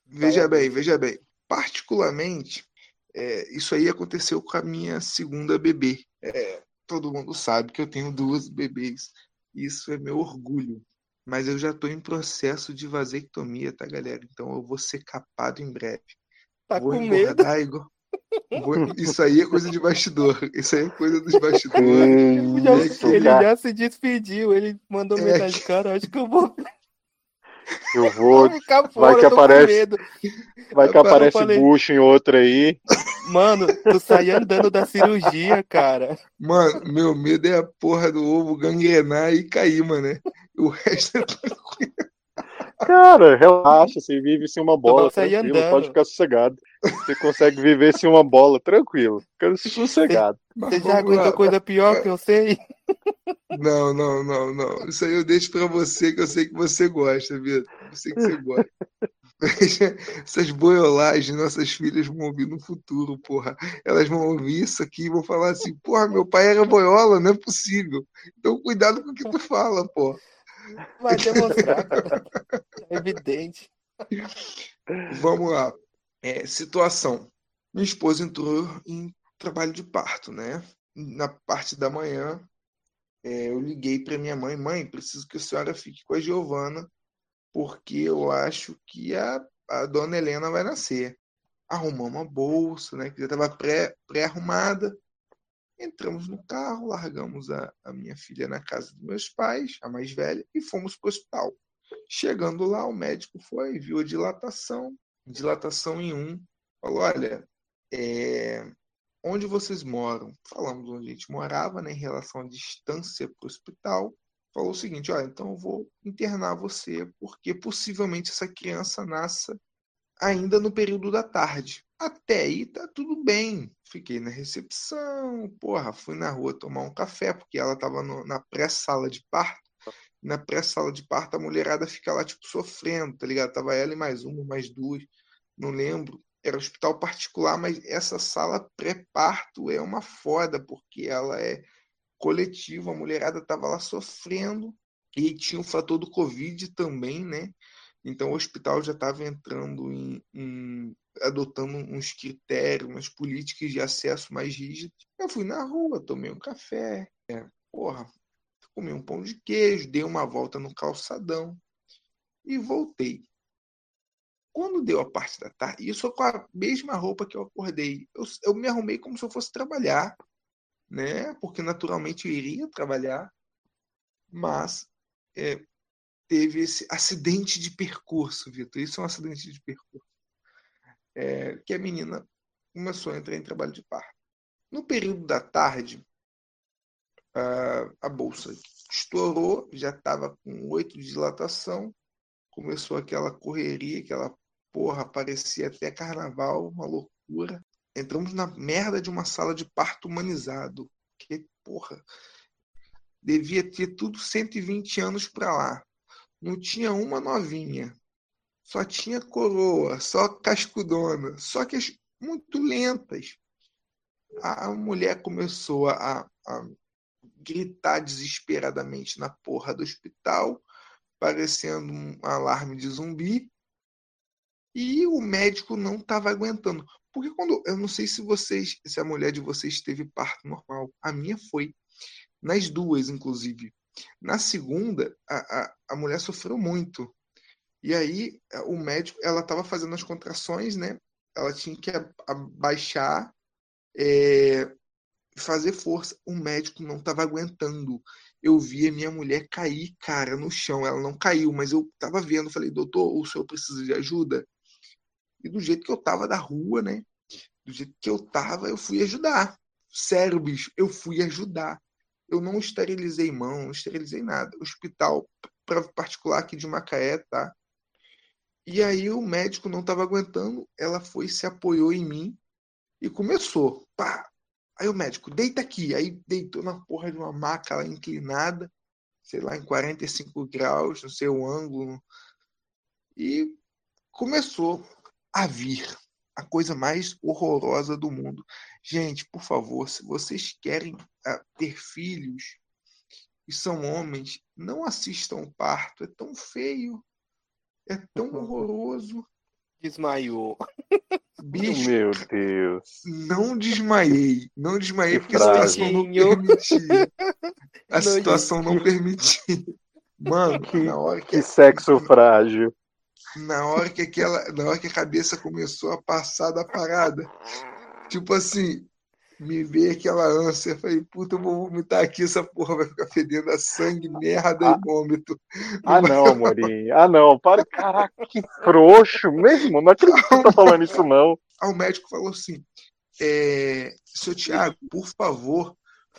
Veja bem, veja bem. Particularmente, é, isso aí aconteceu com a minha segunda bebê. É, todo mundo sabe que eu tenho duas bebês. Isso é meu orgulho. Mas eu já estou em processo de vasectomia, tá, galera? Então eu vou ser capado em breve. Tá vou com medo? Igual... Vou... Isso aí é coisa de bastidor. Isso aí é coisa dos bastidores. já, ele já se despediu. Ele mandou é mensagem, que... cara, acho que eu vou eu vou. Fora, vai que aparece. Vai que aparece falei... bucho em outra aí. Mano, tu sai andando da cirurgia, cara. Mano, meu medo é a porra do ovo gangrenar e cair, mano. O resto é tranquilo. Cara, relaxa, você vive sem uma bola, tranquilo, andando. pode ficar sossegado. Você consegue viver sem uma bola, tranquilo, fica sossegado. Você já aguentou coisa pior que eu sei? Não, não, não, não. Isso aí eu deixo pra você, que eu sei que você gosta, Vitor. Eu sei que você gosta. Essas boiolagens nossas filhas vão ouvir no futuro, porra. Elas vão ouvir isso aqui e vão falar assim, porra, meu pai era boiola, não é possível. Então cuidado com o que tu fala, porra. Vai demonstrar, cara. É evidente. Vamos lá. É, situação. Minha esposa entrou em trabalho de parto, né? Na parte da manhã, é, eu liguei para minha mãe: mãe, preciso que a senhora fique com a Giovana, porque eu acho que a, a dona Helena vai nascer. Arrumamos uma bolsa, né? Que já estava pré-arrumada. Pré Entramos no carro, largamos a, a minha filha na casa dos meus pais, a mais velha, e fomos para o hospital. Chegando lá, o médico foi, viu a dilatação, dilatação em um, falou: olha, é, onde vocês moram? Falamos onde a gente morava, né, em relação à distância para o hospital. Falou o seguinte: olha, então eu vou internar você, porque possivelmente essa criança nasça ainda no período da tarde. Até aí tá tudo bem. Fiquei na recepção, porra, fui na rua tomar um café, porque ela tava no, na pré-sala de parto. Na pré-sala de parto, a mulherada fica lá, tipo, sofrendo, tá ligado? Tava ela e mais uma, mais duas, não lembro. Era hospital particular, mas essa sala pré-parto é uma foda, porque ela é coletiva, a mulherada tava lá sofrendo, e tinha o fator do Covid também, né? Então o hospital já estava entrando em, em, adotando uns critérios, umas políticas de acesso mais rígidas. Eu fui na rua, tomei um café, é, porra, comi um pão de queijo, dei uma volta no calçadão e voltei. Quando deu a parte da tarde, isso com a mesma roupa que eu acordei, eu, eu me arrumei como se eu fosse trabalhar, né? Porque naturalmente eu iria trabalhar, mas é, teve esse acidente de percurso, Vitor. Isso é um acidente de percurso. É, que a menina começou a entrar em trabalho de parto. No período da tarde, a, bolsa estourou, já estava com oito de dilatação, começou aquela correria, aquela porra, parecia até carnaval, uma loucura. Entramos na merda de uma sala de parto humanizado. Que porra, devia ter tudo 120 anos para lá não tinha uma novinha. Só tinha coroa, só cascudona, só que muito lentas. A mulher começou a, a gritar desesperadamente na porra do hospital, parecendo um alarme de zumbi. E o médico não estava aguentando. Porque quando. Eu não sei se vocês. Se a mulher de vocês teve parto normal. A minha foi. Nas duas, inclusive. Na segunda, a, a, a mulher sofreu muito. E aí, o médico, ela estava fazendo as contrações, né? Ela tinha que abaixar, é, fazer força. O médico não estava aguentando. Eu via minha mulher cair, cara, no chão. Ela não caiu, mas eu estava vendo. Falei, doutor, o senhor precisa de ajuda? E do jeito que eu tava da rua, né? Do jeito que eu tava, eu fui ajudar. Sério, bicho, eu fui ajudar. Eu não esterilizei mão, não esterilizei nada. Hospital particular aqui de Macaé, tá? E aí o médico não estava aguentando, ela foi, se apoiou em mim e começou. Pá! Aí o médico, deita aqui. Aí deitou na porra de uma maca lá inclinada, sei lá, em 45 graus, no seu ângulo. E começou a vir a coisa mais horrorosa do mundo. Gente, por favor, se vocês querem ah, ter filhos e são homens, não assistam o parto. É tão feio. É tão horroroso. Desmaiou. Bicho, Meu Deus. Não desmaiei. Não desmaiei porque a situação não permitia. A situação não permitia. Mano, que, na hora que. Que sexo frágil. Na hora que aquela. Na hora que a cabeça começou a passar da parada. Tipo assim, me veio aquela ânsia. Falei, puta, eu vou vomitar aqui, essa porra vai ficar fedendo a sangue, merda ah, e vômito. Ah, não, Amorim. Ah, não. Para, caraca, que frouxo mesmo. Não acredito que você tá falando isso, não. Aí o médico falou assim: é, seu Tiago, por favor,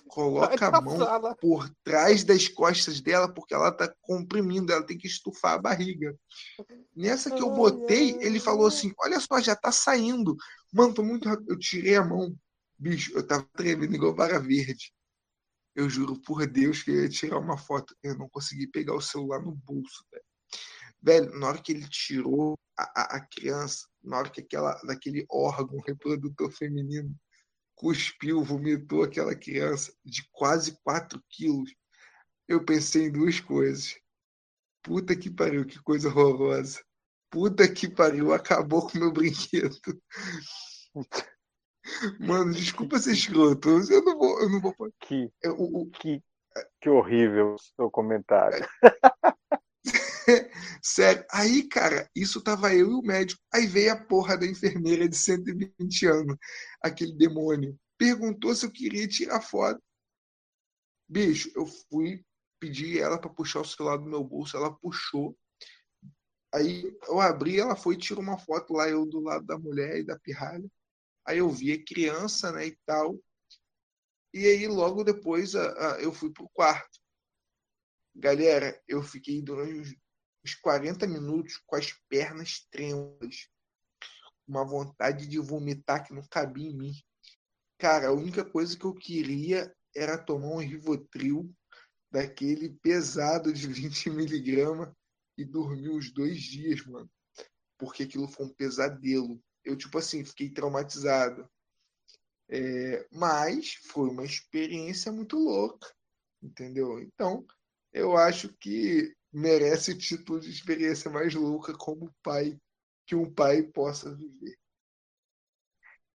coloca a mão por trás das costas dela, porque ela tá comprimindo, ela tem que estufar a barriga. Nessa que eu botei, ele falou assim: olha só, já tá saindo. Mano, tô muito rápido. Eu tirei a mão Bicho, eu tava tremendo igual vara verde. Eu juro por Deus que eu ia tirar uma foto. Eu não consegui pegar o celular no bolso, velho. Velho, na hora que ele tirou a, a, a criança, na hora que aquela, daquele órgão reprodutor feminino cuspiu, vomitou aquela criança de quase 4 quilos, eu pensei em duas coisas. Puta que pariu, que coisa horrorosa. Puta que pariu, acabou com meu brinquedo. Mano, desculpa ser escroto. Eu não vou. Eu não vou... Que, eu, o, que, que horrível o seu comentário. Sério. Aí, cara, isso tava eu e o médico. Aí veio a porra da enfermeira de 120 anos, aquele demônio. Perguntou se eu queria tirar foto. Bicho, eu fui pedir ela para puxar o celular do meu bolso. Ela puxou. Aí eu abri, ela foi e tirou uma foto lá, eu do lado da mulher e da pirralha. Aí eu via criança, né, e tal. E aí logo depois a, a, eu fui pro quarto. Galera, eu fiquei durante uns 40 minutos com as pernas trêmulas, uma vontade de vomitar que não cabia em mim. Cara, a única coisa que eu queria era tomar um Rivotril daquele pesado de 20 miligramas e dormir os dois dias, mano. Porque aquilo foi um pesadelo eu, tipo assim, fiquei traumatizado. É, mas foi uma experiência muito louca, entendeu? Então, eu acho que merece o título de experiência mais louca como pai que um pai possa viver.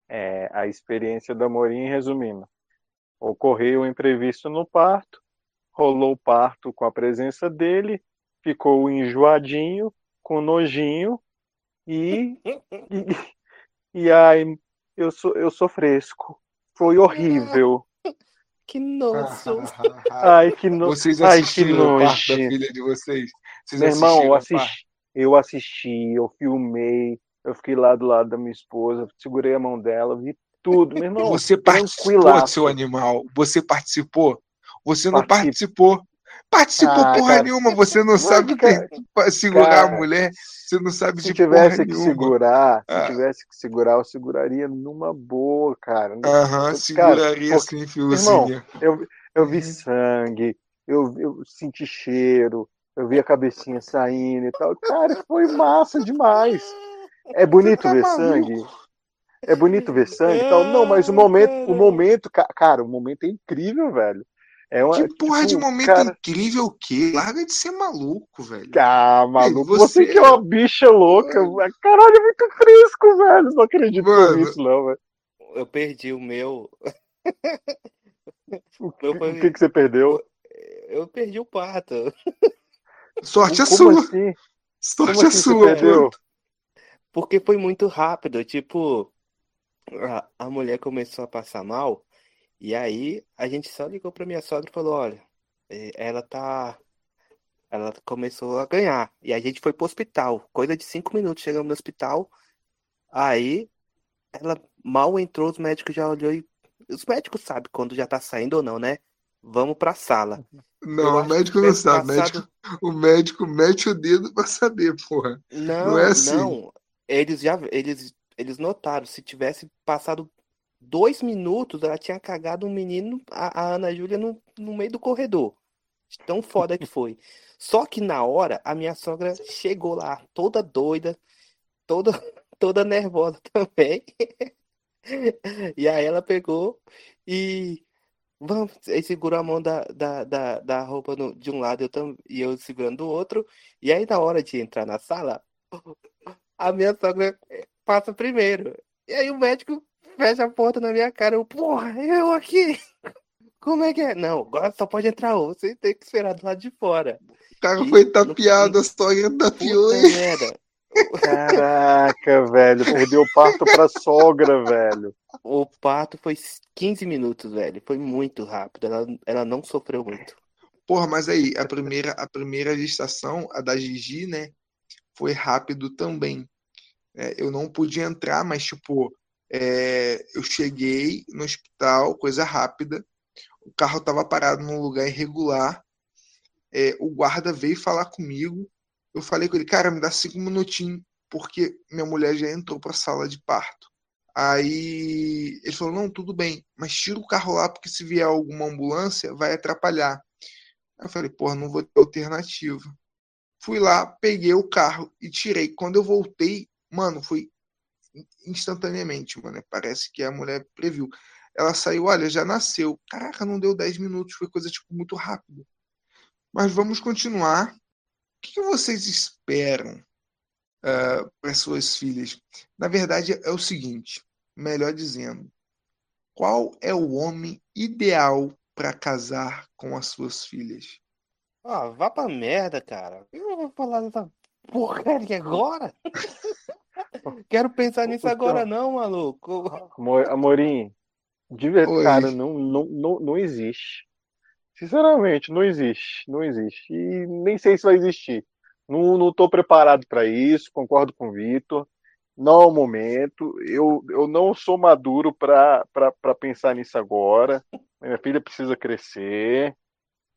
É, a experiência do Amorim, resumindo, ocorreu um imprevisto no parto, rolou o parto com a presença dele, ficou enjoadinho, com nojinho e, e, e ai, eu sou, eu sou fresco. Foi horrível. Que nojo. ai, que nojo. Vocês assistiram ai, que nojo. da filha de vocês? vocês Meu irmão, eu assisti, eu assisti, eu filmei, eu fiquei lá do lado da minha esposa, segurei a mão dela, vi tudo, meu irmão. Você participou, seu animal. Você participou? Você não participou. Participou ah, porra cara, nenhuma, você não sabe cara, segurar cara, a mulher, você não sabe se de tivesse que nenhuma. segurar, ah. se tivesse que segurar, eu seguraria numa boa, cara. Aham, seguraria cara, sim, fiozinho. Irmão, eu, eu vi uhum. sangue, eu, eu senti cheiro, eu vi a cabecinha saindo e tal. Cara, foi massa demais. É bonito tá ver maluco. sangue. É bonito ver sangue e tal. Não, mas o momento, o momento, cara, o momento é incrível, velho. É uma, que porra tipo, de momento cara... incrível o quê? Larga de ser maluco, velho. Ah, maluco. Você, você que é uma bicha louca. Mano. Caralho, é muito fresco, velho. Não acredito Mano, nisso, não, velho. Eu perdi o meu. o, que, foi... o que, que você perdeu? Eu perdi o parto. Sorte a sua. Assim? Sorte a assim sua, perdeu? Porque foi muito rápido. Tipo, a, a mulher começou a passar mal E aí a gente só ligou pra minha sogra e falou, olha, eh, ela tá. Ela começou a ganhar. E a gente foi pro hospital. Coisa de cinco minutos, chegamos no hospital. Aí ela mal entrou, os médicos já olhou e. Os médicos sabem quando já tá saindo ou não, né? Vamos pra sala. Não, o médico não sabe. Passado... Médico, o médico mete o dedo pra saber, porra. Não, não é assim. Não. Eles já eles, eles notaram, se tivesse passado dois minutos, ela tinha cagado um menino, a, a Ana Júlia, no, no meio do corredor. Tão foda que foi. Só que na hora, a minha sogra chegou lá, toda doida, toda, toda nervosa também. e aí ela pegou e vamos, aí segurou a mão da, da, da, da roupa no, de um lado eu tam, e eu segurando do outro. E aí na hora de entrar na sala, a minha sogra passa primeiro. E aí o médico fecha a porta na minha cara. Eu, porra, eu aqui. Como é que é? Não, agora só pode entrar um. Você tem que esperar do lado de fora. O cara e, foi tapeado, a sogra tapeou. Puta Caraca, velho. Perdeu o parto pra sogra, velho. O parto foi 15 minutos, velho. Foi muito rápido. Ela, ela não sofreu muito. Porra, mas aí, a primeira, a primeira gestação, a da Gigi, né? Foi rápido também. É, eu não pude entrar, mas, tipo, é, eu cheguei no hospital, coisa rápida. O carro estava parado num lugar irregular. É, o guarda veio falar comigo eu falei com ele, cara, me dá cinco minutinhos, porque minha mulher já entrou para a sala de parto. Aí ele falou, não, tudo bem, mas tira o carro lá, porque se vier alguma ambulância, vai atrapalhar. Eu falei, porra, não vou ter alternativa. Fui lá, peguei o carro e tirei. Quando eu voltei, mano, foi instantaneamente, mano. Parece que a mulher previu. Ela saiu, olha, já nasceu. Caraca, não deu 10 minutos, foi coisa tipo muito rápido. Mas vamos continuar. O que vocês esperam uh, para suas filhas? Na verdade, é o seguinte: melhor dizendo, qual é o homem ideal para casar com as suas filhas? Ah, vá pra merda, cara. Eu vou falar dessa porcaria agora? Quero pensar nisso agora, não, maluco. Amorim, de verdade, cara, não, não, não, não existe. Sinceramente, não existe. Não existe. E nem sei se vai existir. Não estou preparado para isso, concordo com o Vitor. Não é o momento. Eu, eu não sou maduro para pensar nisso agora. Minha filha precisa crescer.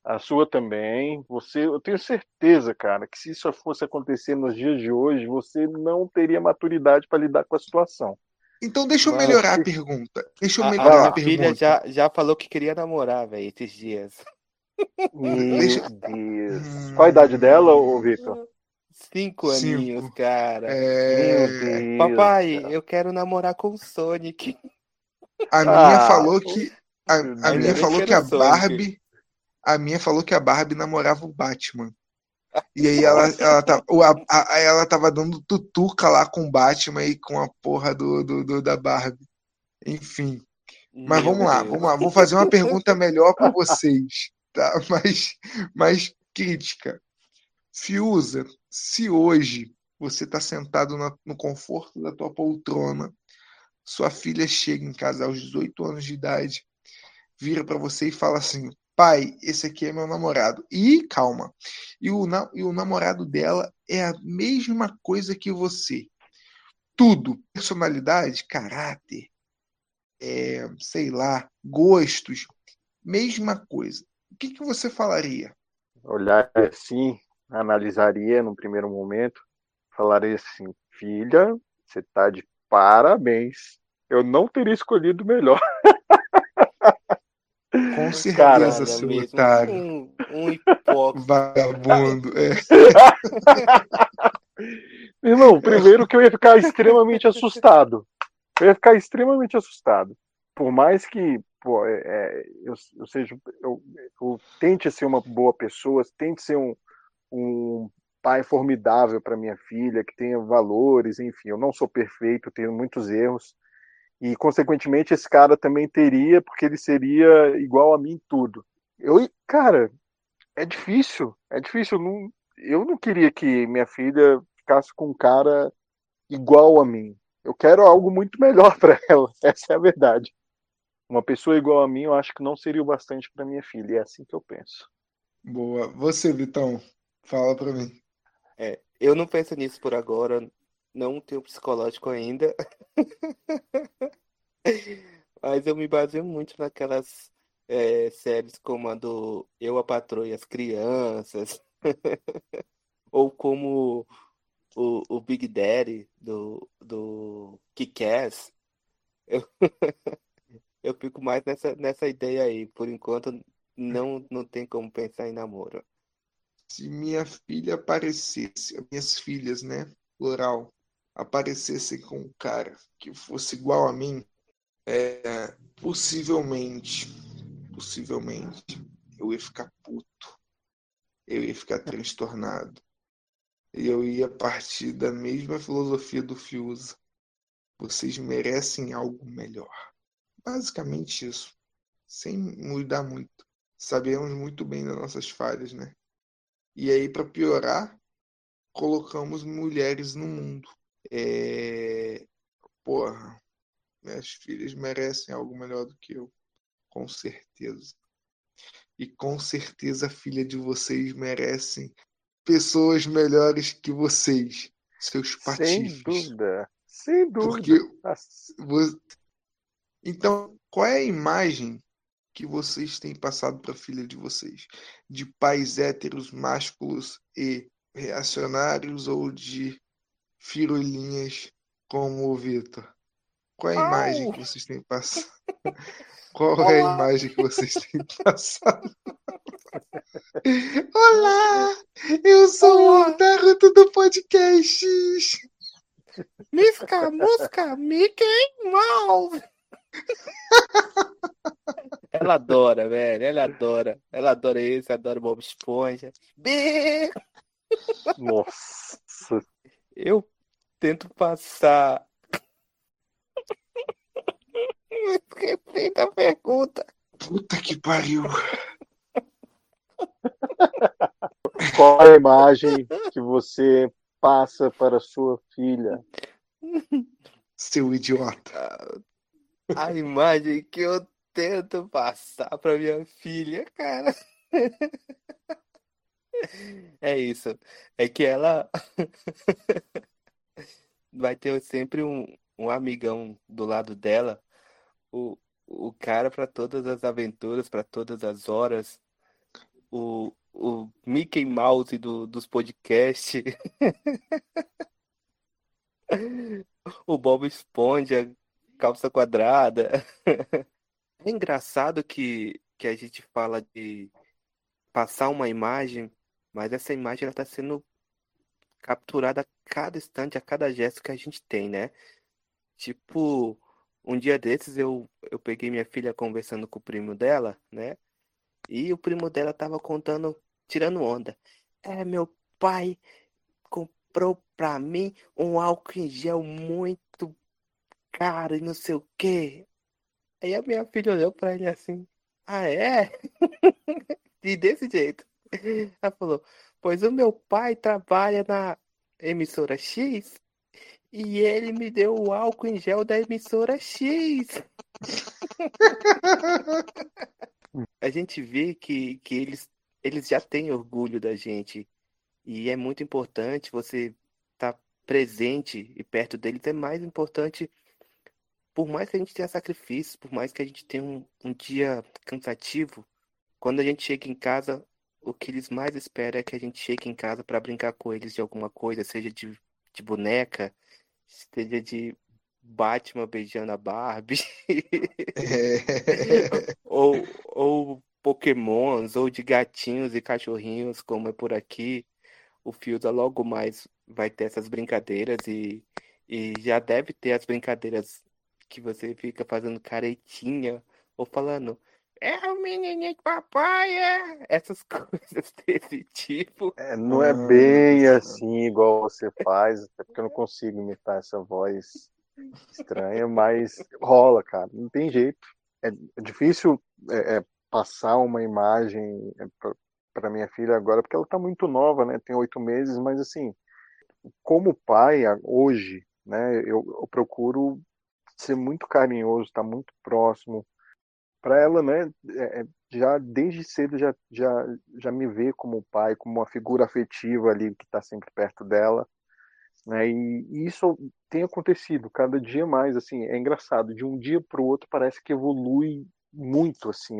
A sua também. Você, eu tenho certeza, cara, que se isso fosse acontecer nos dias de hoje, você não teria maturidade para lidar com a situação. Então deixa eu melhorar a pergunta. Deixa eu melhorar a, a, a pergunta. filha já, já falou que queria namorar, velho, esses dias. Meu deixa... Deus. Hum. Qual a idade dela, ô Victor? Cinco, Cinco. aninhos, cara. É... Deus, Papai, cara. eu quero namorar com o Sonic. A minha ah, falou que. A, a minha falou que a Barbie. A minha falou que a Barbie namorava o Batman. E aí ela, ela, tá, a, a, ela tava dando tutuca lá com o Batman e com a porra do, do, do da Barbie. Enfim. Mas vamos lá, vamos lá. Vou fazer uma pergunta melhor para vocês, tá? Mais, mais crítica. Fiuza, se hoje você está sentado no conforto da tua poltrona, sua filha chega em casa aos 18 anos de idade, vira para você e fala assim: pai, esse aqui é meu namorado. E calma, e o, e o namorado dela é a mesma coisa que você. Tudo, personalidade, caráter, é, sei lá, gostos, mesma coisa. O que, que você falaria? Olhar assim, analisaria no primeiro momento, falaria assim: filha, você tá de parabéns. Eu não teria escolhido melhor. Com certeza, seu otário. Um, um hipócrita. Vagabundo. É. Irmão, primeiro que eu ia ficar extremamente assustado. Eu ia ficar extremamente assustado. Por mais que pô, é, é eu, eu, seja, eu, eu, tente ser uma boa pessoa, tente ser um, um pai formidável para minha filha, que tenha valores, enfim, eu não sou perfeito, tenho muitos erros, e consequentemente esse cara também teria, porque ele seria igual a mim em tudo. Eu, cara, é difícil, é difícil, eu não, eu não queria que minha filha ficasse com um cara igual a mim. Eu quero algo muito melhor para ela, essa é a verdade. uma pessoa igual a mim, eu acho que não seria o bastante para minha filha. É assim que eu penso. Boa. Você, Vitão, fala para mim. É, eu não penso nisso por agora. Não tenho psicológico ainda. Mas eu me baseio muito naquelas é, séries como a do Eu, a Patroa e as Crianças. Ou como o, o Big Daddy do, do Kick-Ass. Eu, eu fico mais nessa, nessa ideia aí. Por enquanto, não, não tem como pensar em namoro. Se minha filha aparecesse, minhas filhas, né? Plural, aparecessem com um cara que fosse igual a mim, é, possivelmente, possivelmente, eu ia ficar puto. Eu ia ficar transtornado. E eu ia partir da mesma filosofia do Fiusa. Vocês merecem algo melhor. Basicamente isso. Sem mudar muito. Sabemos muito bem das nossas falhas, né? E aí, para piorar, colocamos mulheres no mundo. É... Porra, minhas filhas merecem algo melhor do que eu. Com certeza. E com certeza a filha de vocês merecem pessoas melhores que vocês, seus patifes. Sem dúvida. Sem dúvida. Porque então, qual é a imagem que vocês têm passado para a filha de vocês? De pais héteros, másculos e reacionários ou de firulinhas como o Vitor? Qual é a imagem que vocês têm passado? Qual Olá. é a imagem que vocês têm passado? Olá! Eu sou Olá. o Naruto do podcast! Misca, Musca, Mickey Mouse! Ela adora, velho. Ela adora. Ela adora isso, adora Bob Esponja. B! Nossa. Eu tento passar. Repita a pergunta. Puta que pariu. Qual a imagem que você passa para sua filha? Seu idiota. A imagem que eu tento passar para minha filha, cara. É isso. É que ela vai ter sempre um, um amigão do lado dela, o, o cara para todas as aventuras, para todas as horas, o, o Mickey Mouse do, dos podcasts, o Bob Esponja, calça quadrada. É engraçado que, que a gente fala de passar uma imagem, mas essa imagem está sendo capturada a cada instante, a cada gesto que a gente tem, né? Tipo, um dia desses eu, eu peguei minha filha conversando com o primo dela, né? E o primo dela tava contando, tirando onda. É, meu pai comprou pra mim um álcool em gel muito caro e não sei o quê. Aí a minha filha olhou pra ele assim, ah é? e desse jeito. Ela falou, pois o meu pai trabalha na emissora X e ele me deu o álcool em gel da emissora X. a gente vê que, que eles, eles já têm orgulho da gente. E é muito importante você estar tá presente e perto deles. É mais importante, por mais que a gente tenha sacrifícios, por mais que a gente tenha um, um dia cansativo, quando a gente chega em casa, o que eles mais esperam é que a gente chegue em casa para brincar com eles de alguma coisa, seja de, de boneca, seja de Batman beijando a Barbie. É. ou, ou pokémons, ou de gatinhos e cachorrinhos, como é por aqui. O Fiuda logo mais vai ter essas brincadeiras e, e já deve ter as brincadeiras que você fica fazendo caretinha ou falando é o menininho de papai, é. Essas coisas desse tipo. É, não é bem assim igual você faz, até porque eu não consigo imitar essa voz estranha, mas rola, cara, não tem jeito. É, difícil é, é, passar uma imagem é, para minha filha agora, porque ela está muito nova, né? Tem oito meses, mas assim, como pai hoje, né? Eu, eu procuro ser muito carinhoso, estar tá muito próximo, para ela, né, é, é, já desde cedo já, já, já me vê como pai, como uma figura afetiva ali que está sempre perto dela, né, e, e, isso tem acontecido cada dia mais, assim, é engraçado, de um dia para o outro parece que evolui muito, assim,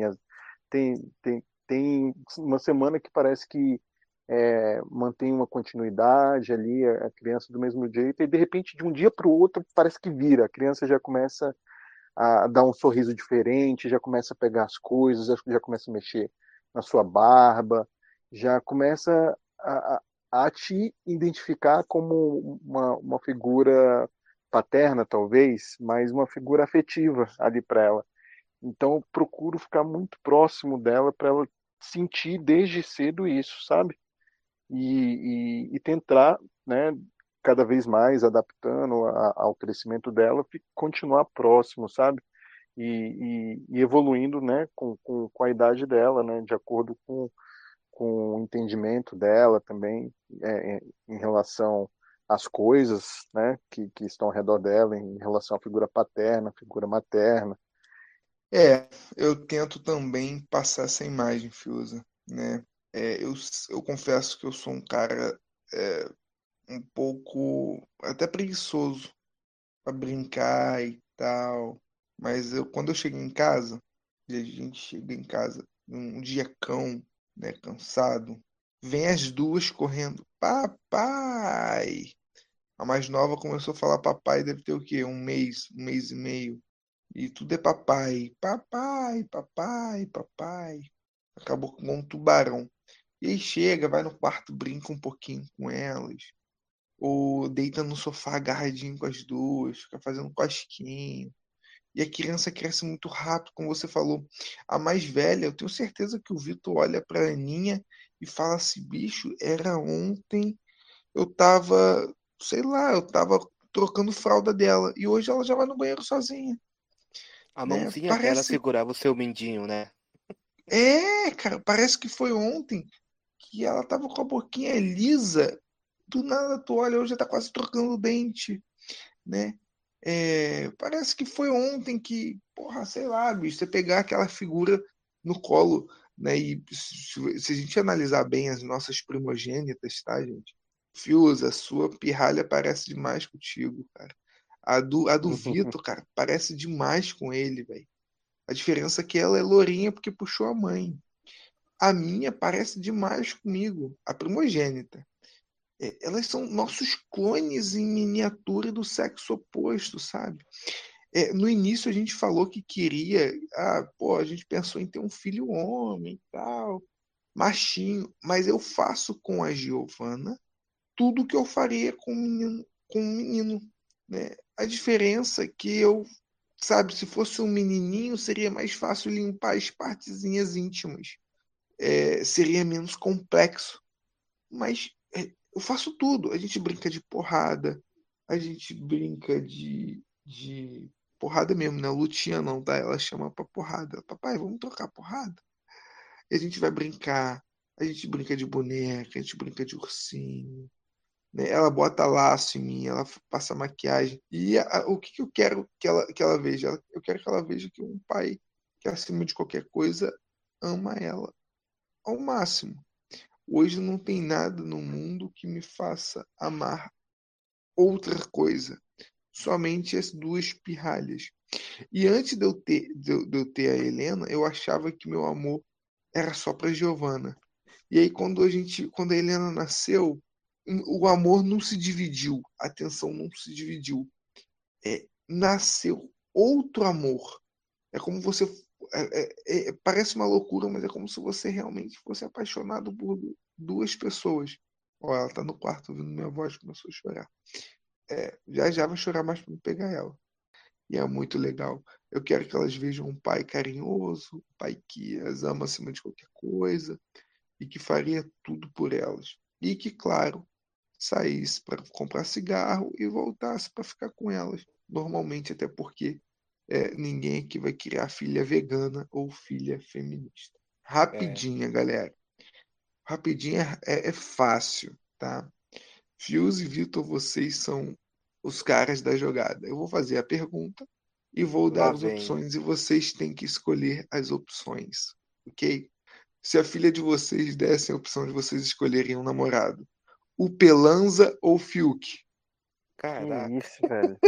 tem, tem, tem uma semana que parece que é, mantém uma continuidade ali, a criança do mesmo jeito, e de repente, de um dia para o outro, parece que vira, a criança já começa a dar um sorriso diferente, já começa a pegar as coisas, já começa a mexer na sua barba, já começa a, a, a te identificar como uma, uma figura paterna, talvez, mas uma figura afetiva ali para ela. Então, eu procuro ficar muito próximo dela para ela sentir desde cedo isso, sabe? E, e, e tentar, né, cada vez mais adaptando a, ao crescimento dela, continuar próximo, sabe? E, e, e evoluindo, né, com, com, com, a idade dela, né, de acordo com, com o entendimento dela também é, em relação às coisas, né, que, que estão ao redor dela, em relação à figura paterna, figura materna. É, eu tento também passar essa imagem, Fiusa, né? É, eu, eu confesso que eu sou um cara é, um pouco até preguiçoso para brincar e tal. Mas eu, quando eu chego em casa, e a gente chega em casa um dia cão, né, cansado, vem as duas correndo, papai. A mais nova começou a falar papai, deve ter o quê? Um mês, um mês e meio. E tudo é papai, papai, papai, papai. Acabou com um tubarão. E aí chega, vai no quarto, brinca um pouquinho com elas ou deita no sofá agarradinho com as duas, fica fazendo cosquinho. E a criança cresce muito rápido, como você falou. A mais velha, eu tenho certeza que o Vitor olha para a Aninha e fala assim: bicho, era ontem, eu tava, sei lá, eu tava trocando fralda dela e hoje ela já vai no banheiro sozinha. A né? mãozinha parece... dela segurava o seu mindinho, né? É, cara, parece que foi ontem que ela tava com a boquinha lisa do nada tu olha, hoje já tá quase trocando o dente, né? É, parece que foi ontem que, porra, sei lá, bicho, você pegar aquela figura no colo, né? E se, se a gente analisar bem as nossas primogênitas, tá, gente? Fios, a sua pirralha parece demais contigo, cara. A do, a do Vitor, cara, parece demais com ele, velho. A diferença é que ela é lourinha porque puxou a mãe. A minha parece demais comigo, a primogênita. É, elas são nossos clones em miniatura do sexo oposto, sabe? É, no início a gente falou que queria, ah, pô, a gente pensou em ter um filho homem tal, machinho, mas eu faço com a Giovana tudo que eu faria com um menino, com um menino, né? A diferença é que eu, sabe, se fosse um menininho seria mais fácil limpar as partezinhas íntimas, é, seria menos complexo, mas é, eu faço tudo. A gente brinca de porrada, a gente brinca de, de porrada mesmo, né? Lutinha não, tá? Ela chama pra porrada. Papai, vamos trocar porrada? E a gente vai brincar. A gente brinca de boneca, a gente brinca de ursinho. Né? Ela bota laço em mim, ela passa maquiagem. E a, o que, que eu quero que ela, que ela veja? Eu quero que ela veja que um pai que, acima de qualquer coisa, ama ela ao máximo. Hoje não tem nada no mundo que me faça amar outra coisa, somente as duas pirralhas. E antes de eu ter, de eu, de eu ter a Helena, eu achava que meu amor era só para Giovana. E aí quando a gente, quando a Helena nasceu, o amor não se dividiu, a atenção não se dividiu. É, nasceu outro amor. É como você é, é, é, parece uma loucura, mas é como se você realmente fosse apaixonado por duas pessoas. Ó, ela tá no quarto ouvindo minha voz, começou a chorar. É, já já vai chorar mais para pegar ela. E é muito legal. Eu quero que elas vejam um pai carinhoso, um pai que as ama acima de qualquer coisa e que faria tudo por elas. E que, claro, saísse para comprar cigarro e voltasse para ficar com elas. Normalmente, até porque é, ninguém aqui vai criar filha vegana ou filha feminista. Rapidinha, é. galera. Rapidinha é, é fácil, tá? Fios e Vitor, vocês são os caras da jogada. Eu vou fazer a pergunta, e vou dar Lá as vem. opções e vocês têm que escolher as opções, ok? Se a filha de vocês desse a opção de vocês escolherem um namorado, o Pelanza ou o Fiuk? Que Caraca. isso, velho.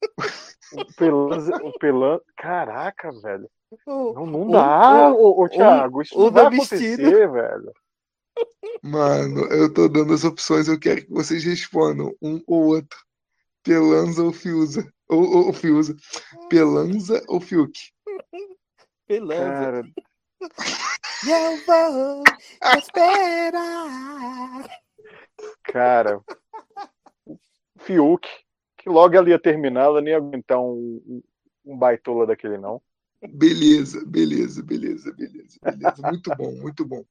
O Pelanza, o Pelan... Caraca, velho. O- Não, não o- dá, o- ô, ô, Thiago. Isso não usa vai vestido. acontecer, velho. Mano, eu tô dando as opções, eu quero que vocês respondam um ou outro. Pelanza ou Fiuza? Ou, ou, ou Fiuza. Pelanza ou Fiuk? Pelanza. Cara, eu vou esperar. cara. Fiuk, que logo ela ia terminar, ela nem ia aguentar um, um, baitola daquele, não. Beleza, beleza, beleza, beleza, beleza. Muito bom, muito bom.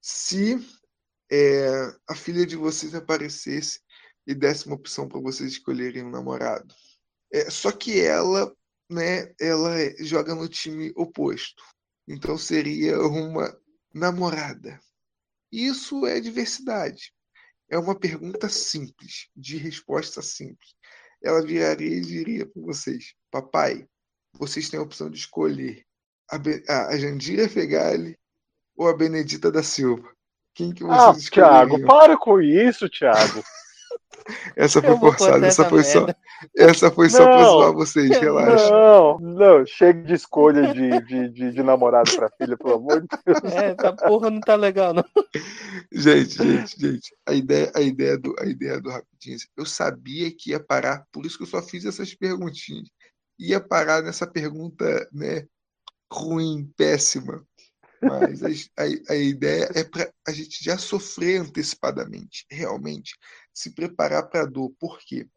Se é, a filha de vocês aparecesse e desse uma opção para vocês escolherem um namorado, é, só que ela, né, ela joga no time oposto. Então seria uma namorada. Isso é diversidade. É uma pergunta simples, de resposta simples. Ela viraria e diria para vocês: Papai, vocês têm a opção de escolher a, Be- a- Jandira Fegali ou a Benedita da Silva. Quem que Ah, vocês Thiago, escolheriam? para com isso, Thiago. Essa foi forçada, essa essa foi só, essa foi só para Não. zoar vocês, relaxa. Não, não, chega de escolha de, de, de, de namorado pra filha, pelo amor de Deus. É, essa porra não tá legal, não. Gente, gente, gente, a ideia, a ideia do, a ideia do rapidinho, eu sabia que ia parar, por isso que eu só fiz essas perguntinhas. Ia parar nessa pergunta, né, ruim, péssima. Mas a, a, a ideia é para a gente já sofrer antecipadamente, realmente, se preparar para a dor. Por quê?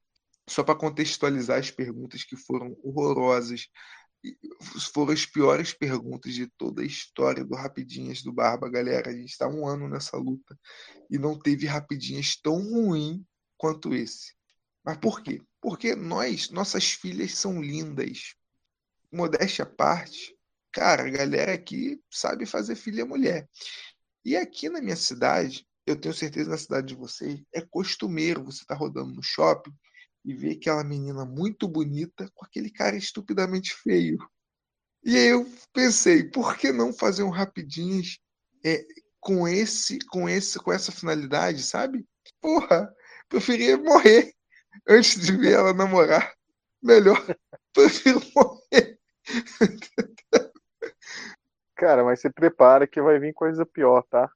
Só para contextualizar as perguntas que foram horrorosas, foram as piores perguntas de toda a história do Rapidinhas do Barba, galera. A gente está um ano nessa luta e não teve Rapidinhas tão ruim quanto esse. Mas por quê? Porque nós, nossas filhas são lindas. Modéstia à parte, cara, a galera aqui sabe fazer filha mulher. E aqui na minha cidade, eu tenho certeza na cidade de vocês, é costumeiro você estar rodando no shopping e ver aquela menina muito bonita com aquele cara estupidamente feio. E aí eu pensei, por que não fazer um rapidinhas é, com esse, com esse, com essa finalidade, sabe? Porra, preferia morrer antes de ver ela namorar. Melhor, prefiro morrer. Cara, mas se prepara que vai vir coisa pior, tá?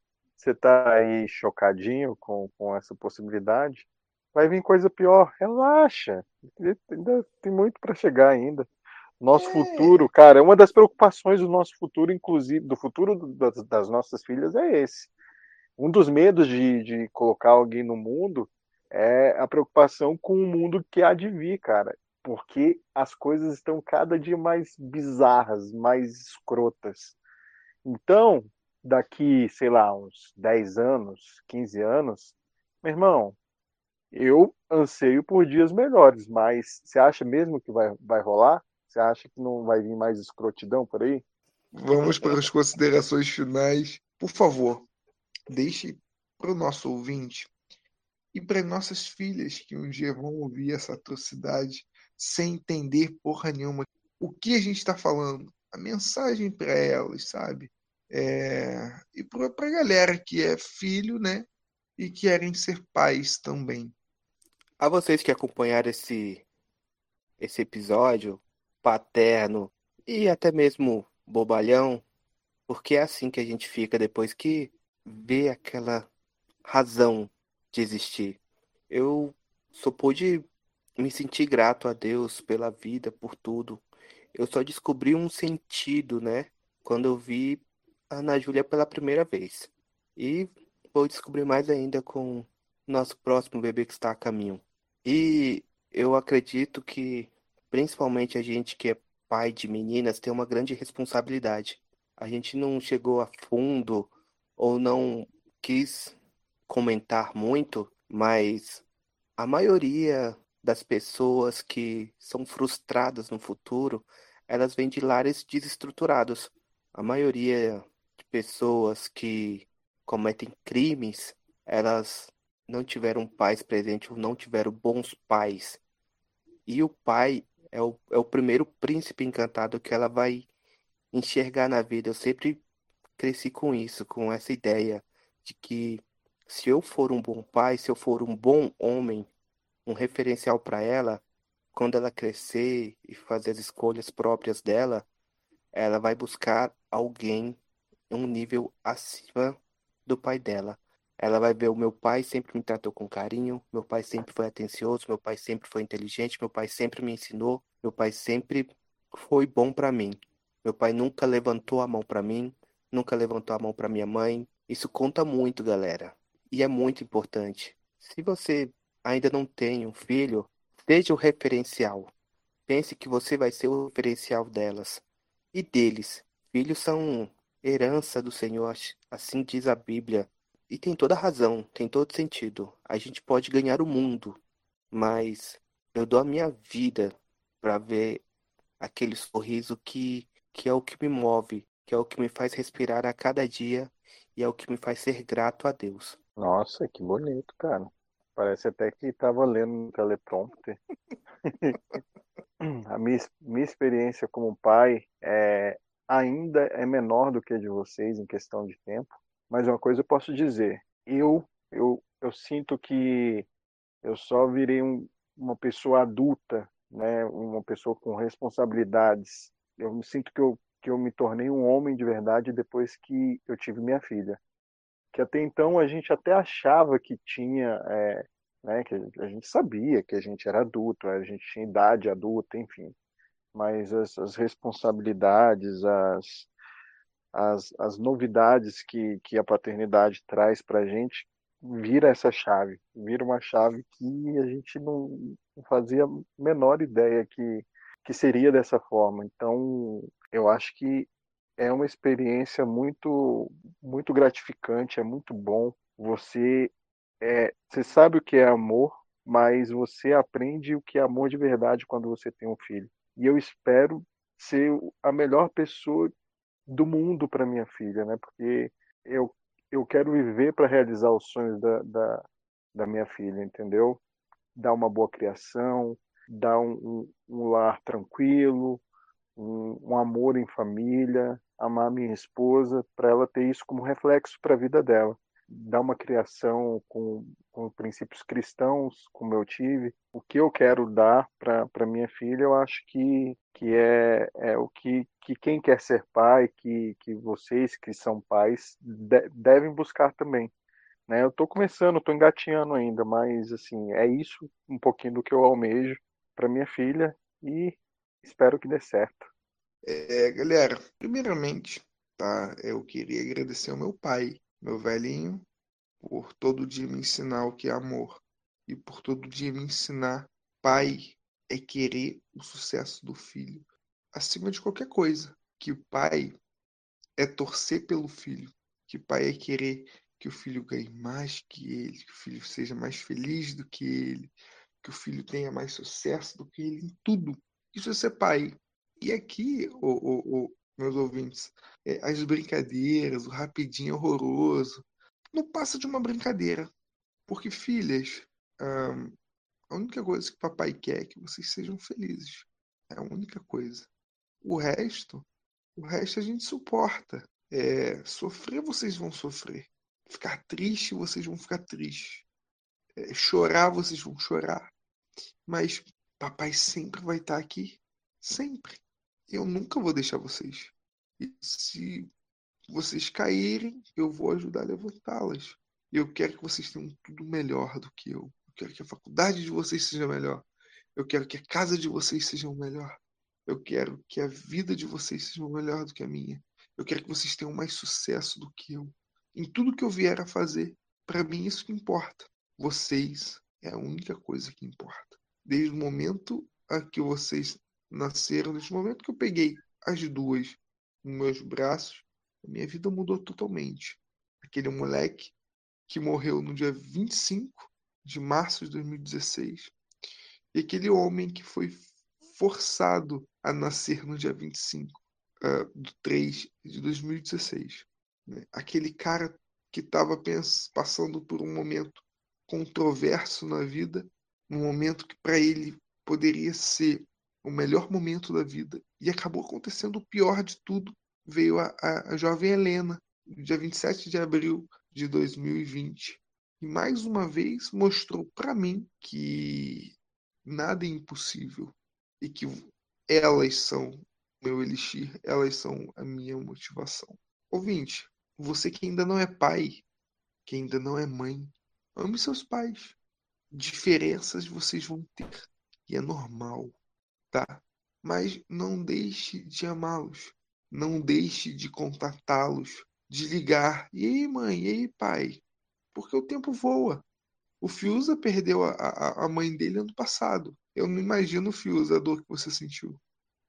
Você tá aí chocadinho com, com essa possibilidade? Vai vir coisa pior. Relaxa. Ainda tem muito para chegar ainda. Nosso É. futuro, cara, uma das preocupações do nosso futuro, inclusive, do futuro das, das nossas filhas é esse. Um dos medos de, de colocar alguém no mundo é a preocupação com o mundo que há de vir, cara. Porque as coisas estão cada dia mais bizarras, mais escrotas. Então, daqui, sei lá, uns 10 anos, 15 anos, meu irmão, eu anseio por dias melhores, mas você acha mesmo que vai, vai rolar? Você acha que não vai vir mais escrotidão por aí? Vamos para as considerações finais. Por favor, deixe para o nosso ouvinte e para nossas filhas que um dia vão ouvir essa atrocidade sem entender porra nenhuma o que a gente está falando. A mensagem para elas, sabe? É... E para a galera que é filho, né? E querem ser pais também. A vocês que acompanharam esse, esse episódio paterno e até mesmo bobalhão, porque é assim que a gente fica depois que vê aquela razão de existir. Eu só pude me sentir grato a Deus pela vida, por tudo. Eu só descobri um sentido, né? Quando eu vi Ana Júlia pela primeira vez. E vou descobrir mais ainda com nosso próximo bebê que está a caminho. E eu acredito que, principalmente a gente que é pai de meninas, tem uma grande responsabilidade. A gente não chegou a fundo ou não quis comentar muito, mas a maioria das pessoas que são frustradas no futuro, elas vêm de lares desestruturados. A maioria pessoas que cometem crimes, elas não tiveram pais presentes ou não tiveram bons pais. E o pai é o, é o primeiro príncipe encantado que ela vai enxergar na vida. Eu sempre cresci com isso, com essa ideia de que se eu for um bom pai, se eu for um bom homem, um referencial para ela, quando ela crescer e fazer as escolhas próprias dela, ela vai buscar alguém um nível acima do pai dela. Ela vai ver o meu pai sempre me tratou com carinho, meu pai sempre foi atencioso, meu pai sempre foi inteligente, meu pai sempre me ensinou, meu pai sempre foi bom para mim. Meu pai nunca levantou a mão para mim, nunca levantou a mão para minha mãe. Isso conta muito, galera. E é muito importante. Se você ainda não tem um filho, seja o referencial. Pense que você vai ser o referencial delas e deles. Filhos são herança do Senhor, assim diz a Bíblia. E tem toda razão, tem todo sentido. A gente pode ganhar o mundo, mas eu dou a minha vida para ver aquele sorriso que, que é o que me move, que é o que me faz respirar a cada dia e é o que me faz ser grato a Deus. Nossa, que bonito, cara. Parece até que estava lendo no teleprompter. a minha, minha experiência como pai é, ainda é menor do que a de vocês em questão de tempo, mas uma coisa eu posso dizer, eu eu, eu sinto que eu só virei um, uma pessoa adulta, né, uma pessoa com responsabilidades. Eu me sinto que eu, que eu me tornei um homem de verdade depois que eu tive minha filha. Que até então a gente até achava que tinha, é, né, que a gente sabia que a gente era adulto, a gente tinha idade adulta, enfim. Mas as, as responsabilidades, as, as, as novidades que, que a paternidade traz para a gente, vira essa chave, vira uma chave que a gente não, fazia a menor ideia que, que seria dessa forma. Então, eu acho que é uma experiência muito, muito gratificante, é muito bom. Você, é, você sabe o que é amor, mas você aprende o que é amor de verdade quando você tem um filho. E eu espero ser a melhor pessoa do mundo para minha filha, né? Porque eu, eu quero viver para realizar os sonhos da, da, da, minha filha, entendeu? Dar uma boa criação, dar um, um, um lar tranquilo, um, um, amor em família, amar minha esposa, para ela ter isso como reflexo para a vida dela dar uma criação com, com princípios cristãos, como eu tive, o que eu quero dar para minha filha, eu acho que, que é, é o que, que quem quer ser pai, que, que vocês que são pais, de, devem buscar também. Né? Eu estou começando, estou engatinhando ainda, mas assim é isso um pouquinho do que eu almejo para minha filha e espero que dê certo. É, galera, primeiramente, tá? Eu queria agradecer ao meu pai meu velhinho, por todo dia me ensinar o que é amor e por todo dia me ensinar, pai é querer o sucesso do filho acima de qualquer coisa. Que pai é torcer pelo filho, que pai é querer que o filho ganhe mais que ele, que o filho seja mais feliz do que ele, que o filho tenha mais sucesso do que ele em tudo. Isso é ser pai. E aqui, o, o, o, meus ouvintes, é, as brincadeiras, o rapidinho horroroso, não passa de uma brincadeira. Porque, filhas, a única coisa que papai quer é que vocês sejam felizes. É a única coisa. O resto, o resto a gente suporta. É, sofrer, vocês vão sofrer. Ficar triste, vocês vão ficar tristes. É, chorar, vocês vão chorar. Mas papai sempre vai estar aqui. Sempre eu nunca vou deixar vocês. E se vocês caírem, eu vou ajudar a levantá-las. Eu quero que vocês tenham tudo melhor do que eu. Eu quero que a faculdade de vocês seja melhor. Eu quero que a casa de vocês seja melhor. Eu quero que a vida de vocês seja melhor do que a minha. Eu quero que vocês tenham mais sucesso do que eu. Em tudo que eu vier a fazer, para mim isso que importa. Vocês é a única coisa que importa. Desde o momento a que vocês nasceram nesse momento que eu peguei as duas nos meus braços, a minha vida mudou totalmente. Aquele moleque que morreu no dia 25 de março de 2016 e aquele homem que foi forçado a nascer no dia 25 uh, de 3 de 2016. Né? Aquele cara que estava passando por um momento controverso na vida, um momento que para ele poderia ser o melhor momento da vida. E acabou acontecendo o pior de tudo. Veio a, a, a jovem Helena, dia 27 de abril de 2020. E mais uma vez mostrou para mim que nada é impossível e que elas são meu elixir, elas são a minha motivação. Ouvinte, você que ainda não é pai, que ainda não é mãe, ame seus pais. Diferenças vocês vão ter e é normal, tá? Mas não deixe de amá-los, não deixe de contatá-los, de ligar. E aí, mãe? E aí, pai? Porque o tempo voa. O Fiuza perdeu a, a, a mãe dele ano passado. Eu não imagino, Fiuza, a dor que você sentiu.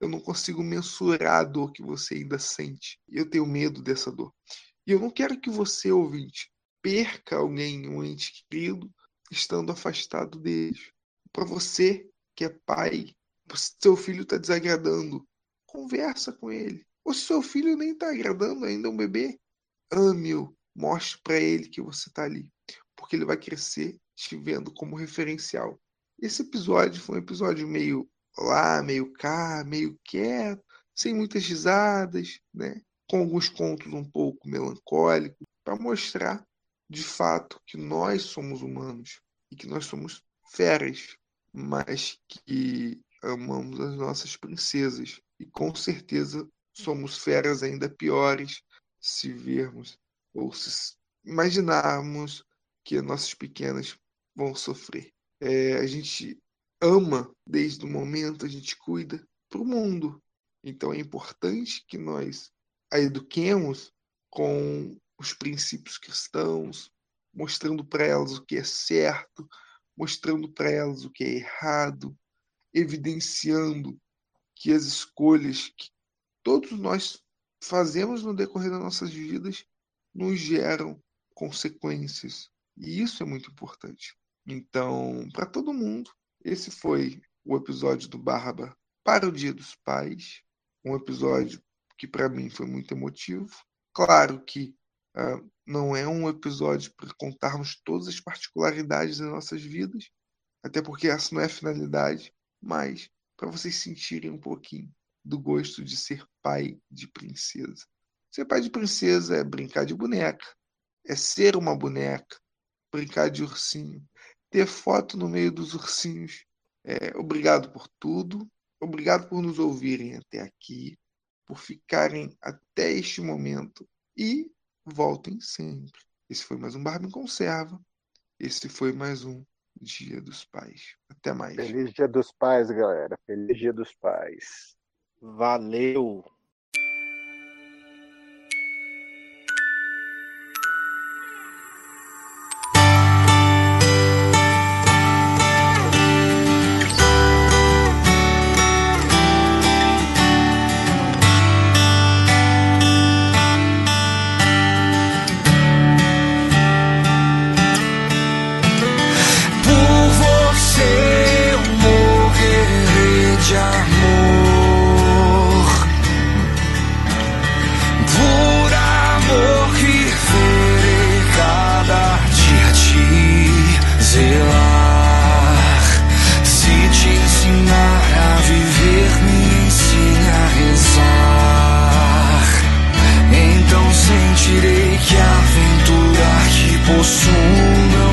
Eu não consigo mensurar a dor que você ainda sente. Eu tenho medo dessa dor. E eu não quero que você, ouvinte, perca alguém, um ente querido, estando afastado deles. Para você que é pai, se seu filho está desagradando, conversa com ele. Ou se seu filho nem está agradando, ainda é um bebê, ame-o, mostre para ele que você está ali, porque ele vai crescer te vendo como referencial. Esse episódio foi um episódio meio lá, meio cá, meio quieto, sem muitas risadas, né? com alguns contos um pouco melancólicos, para mostrar de fato que nós somos humanos e que nós somos feras, mas que amamos as nossas princesas. E com certeza somos feras ainda piores se vermos ou se imaginarmos que as nossas pequenas vão sofrer. É, a gente ama desde o momento, a gente cuida para o mundo. Então é importante que nós a eduquemos com os princípios cristãos, mostrando para elas o que é certo, mostrando para elas o que é errado, evidenciando que as escolhas que todos nós fazemos no decorrer das nossas vidas nos geram consequências. E isso é muito importante. Então, para todo mundo, esse foi o episódio do Barba para o Dia dos Pais. Um episódio que para mim foi muito emotivo. Claro que uh, não é um episódio para contarmos todas as particularidades das nossas vidas, até porque essa não é a finalidade, mas para vocês sentirem um pouquinho do gosto de ser pai de princesa. Ser pai de princesa é brincar de boneca, é ser uma boneca, brincar de ursinho, ter foto no meio dos ursinhos. É, obrigado por tudo, obrigado por nos ouvirem até aqui, por ficarem até este momento e voltem sempre. Esse foi mais um Barba em Conserva. Esse foi mais um Dia dos Pais. Até mais. Feliz Dia dos Pais, galera. Feliz Dia dos Pais. Valeu! possuo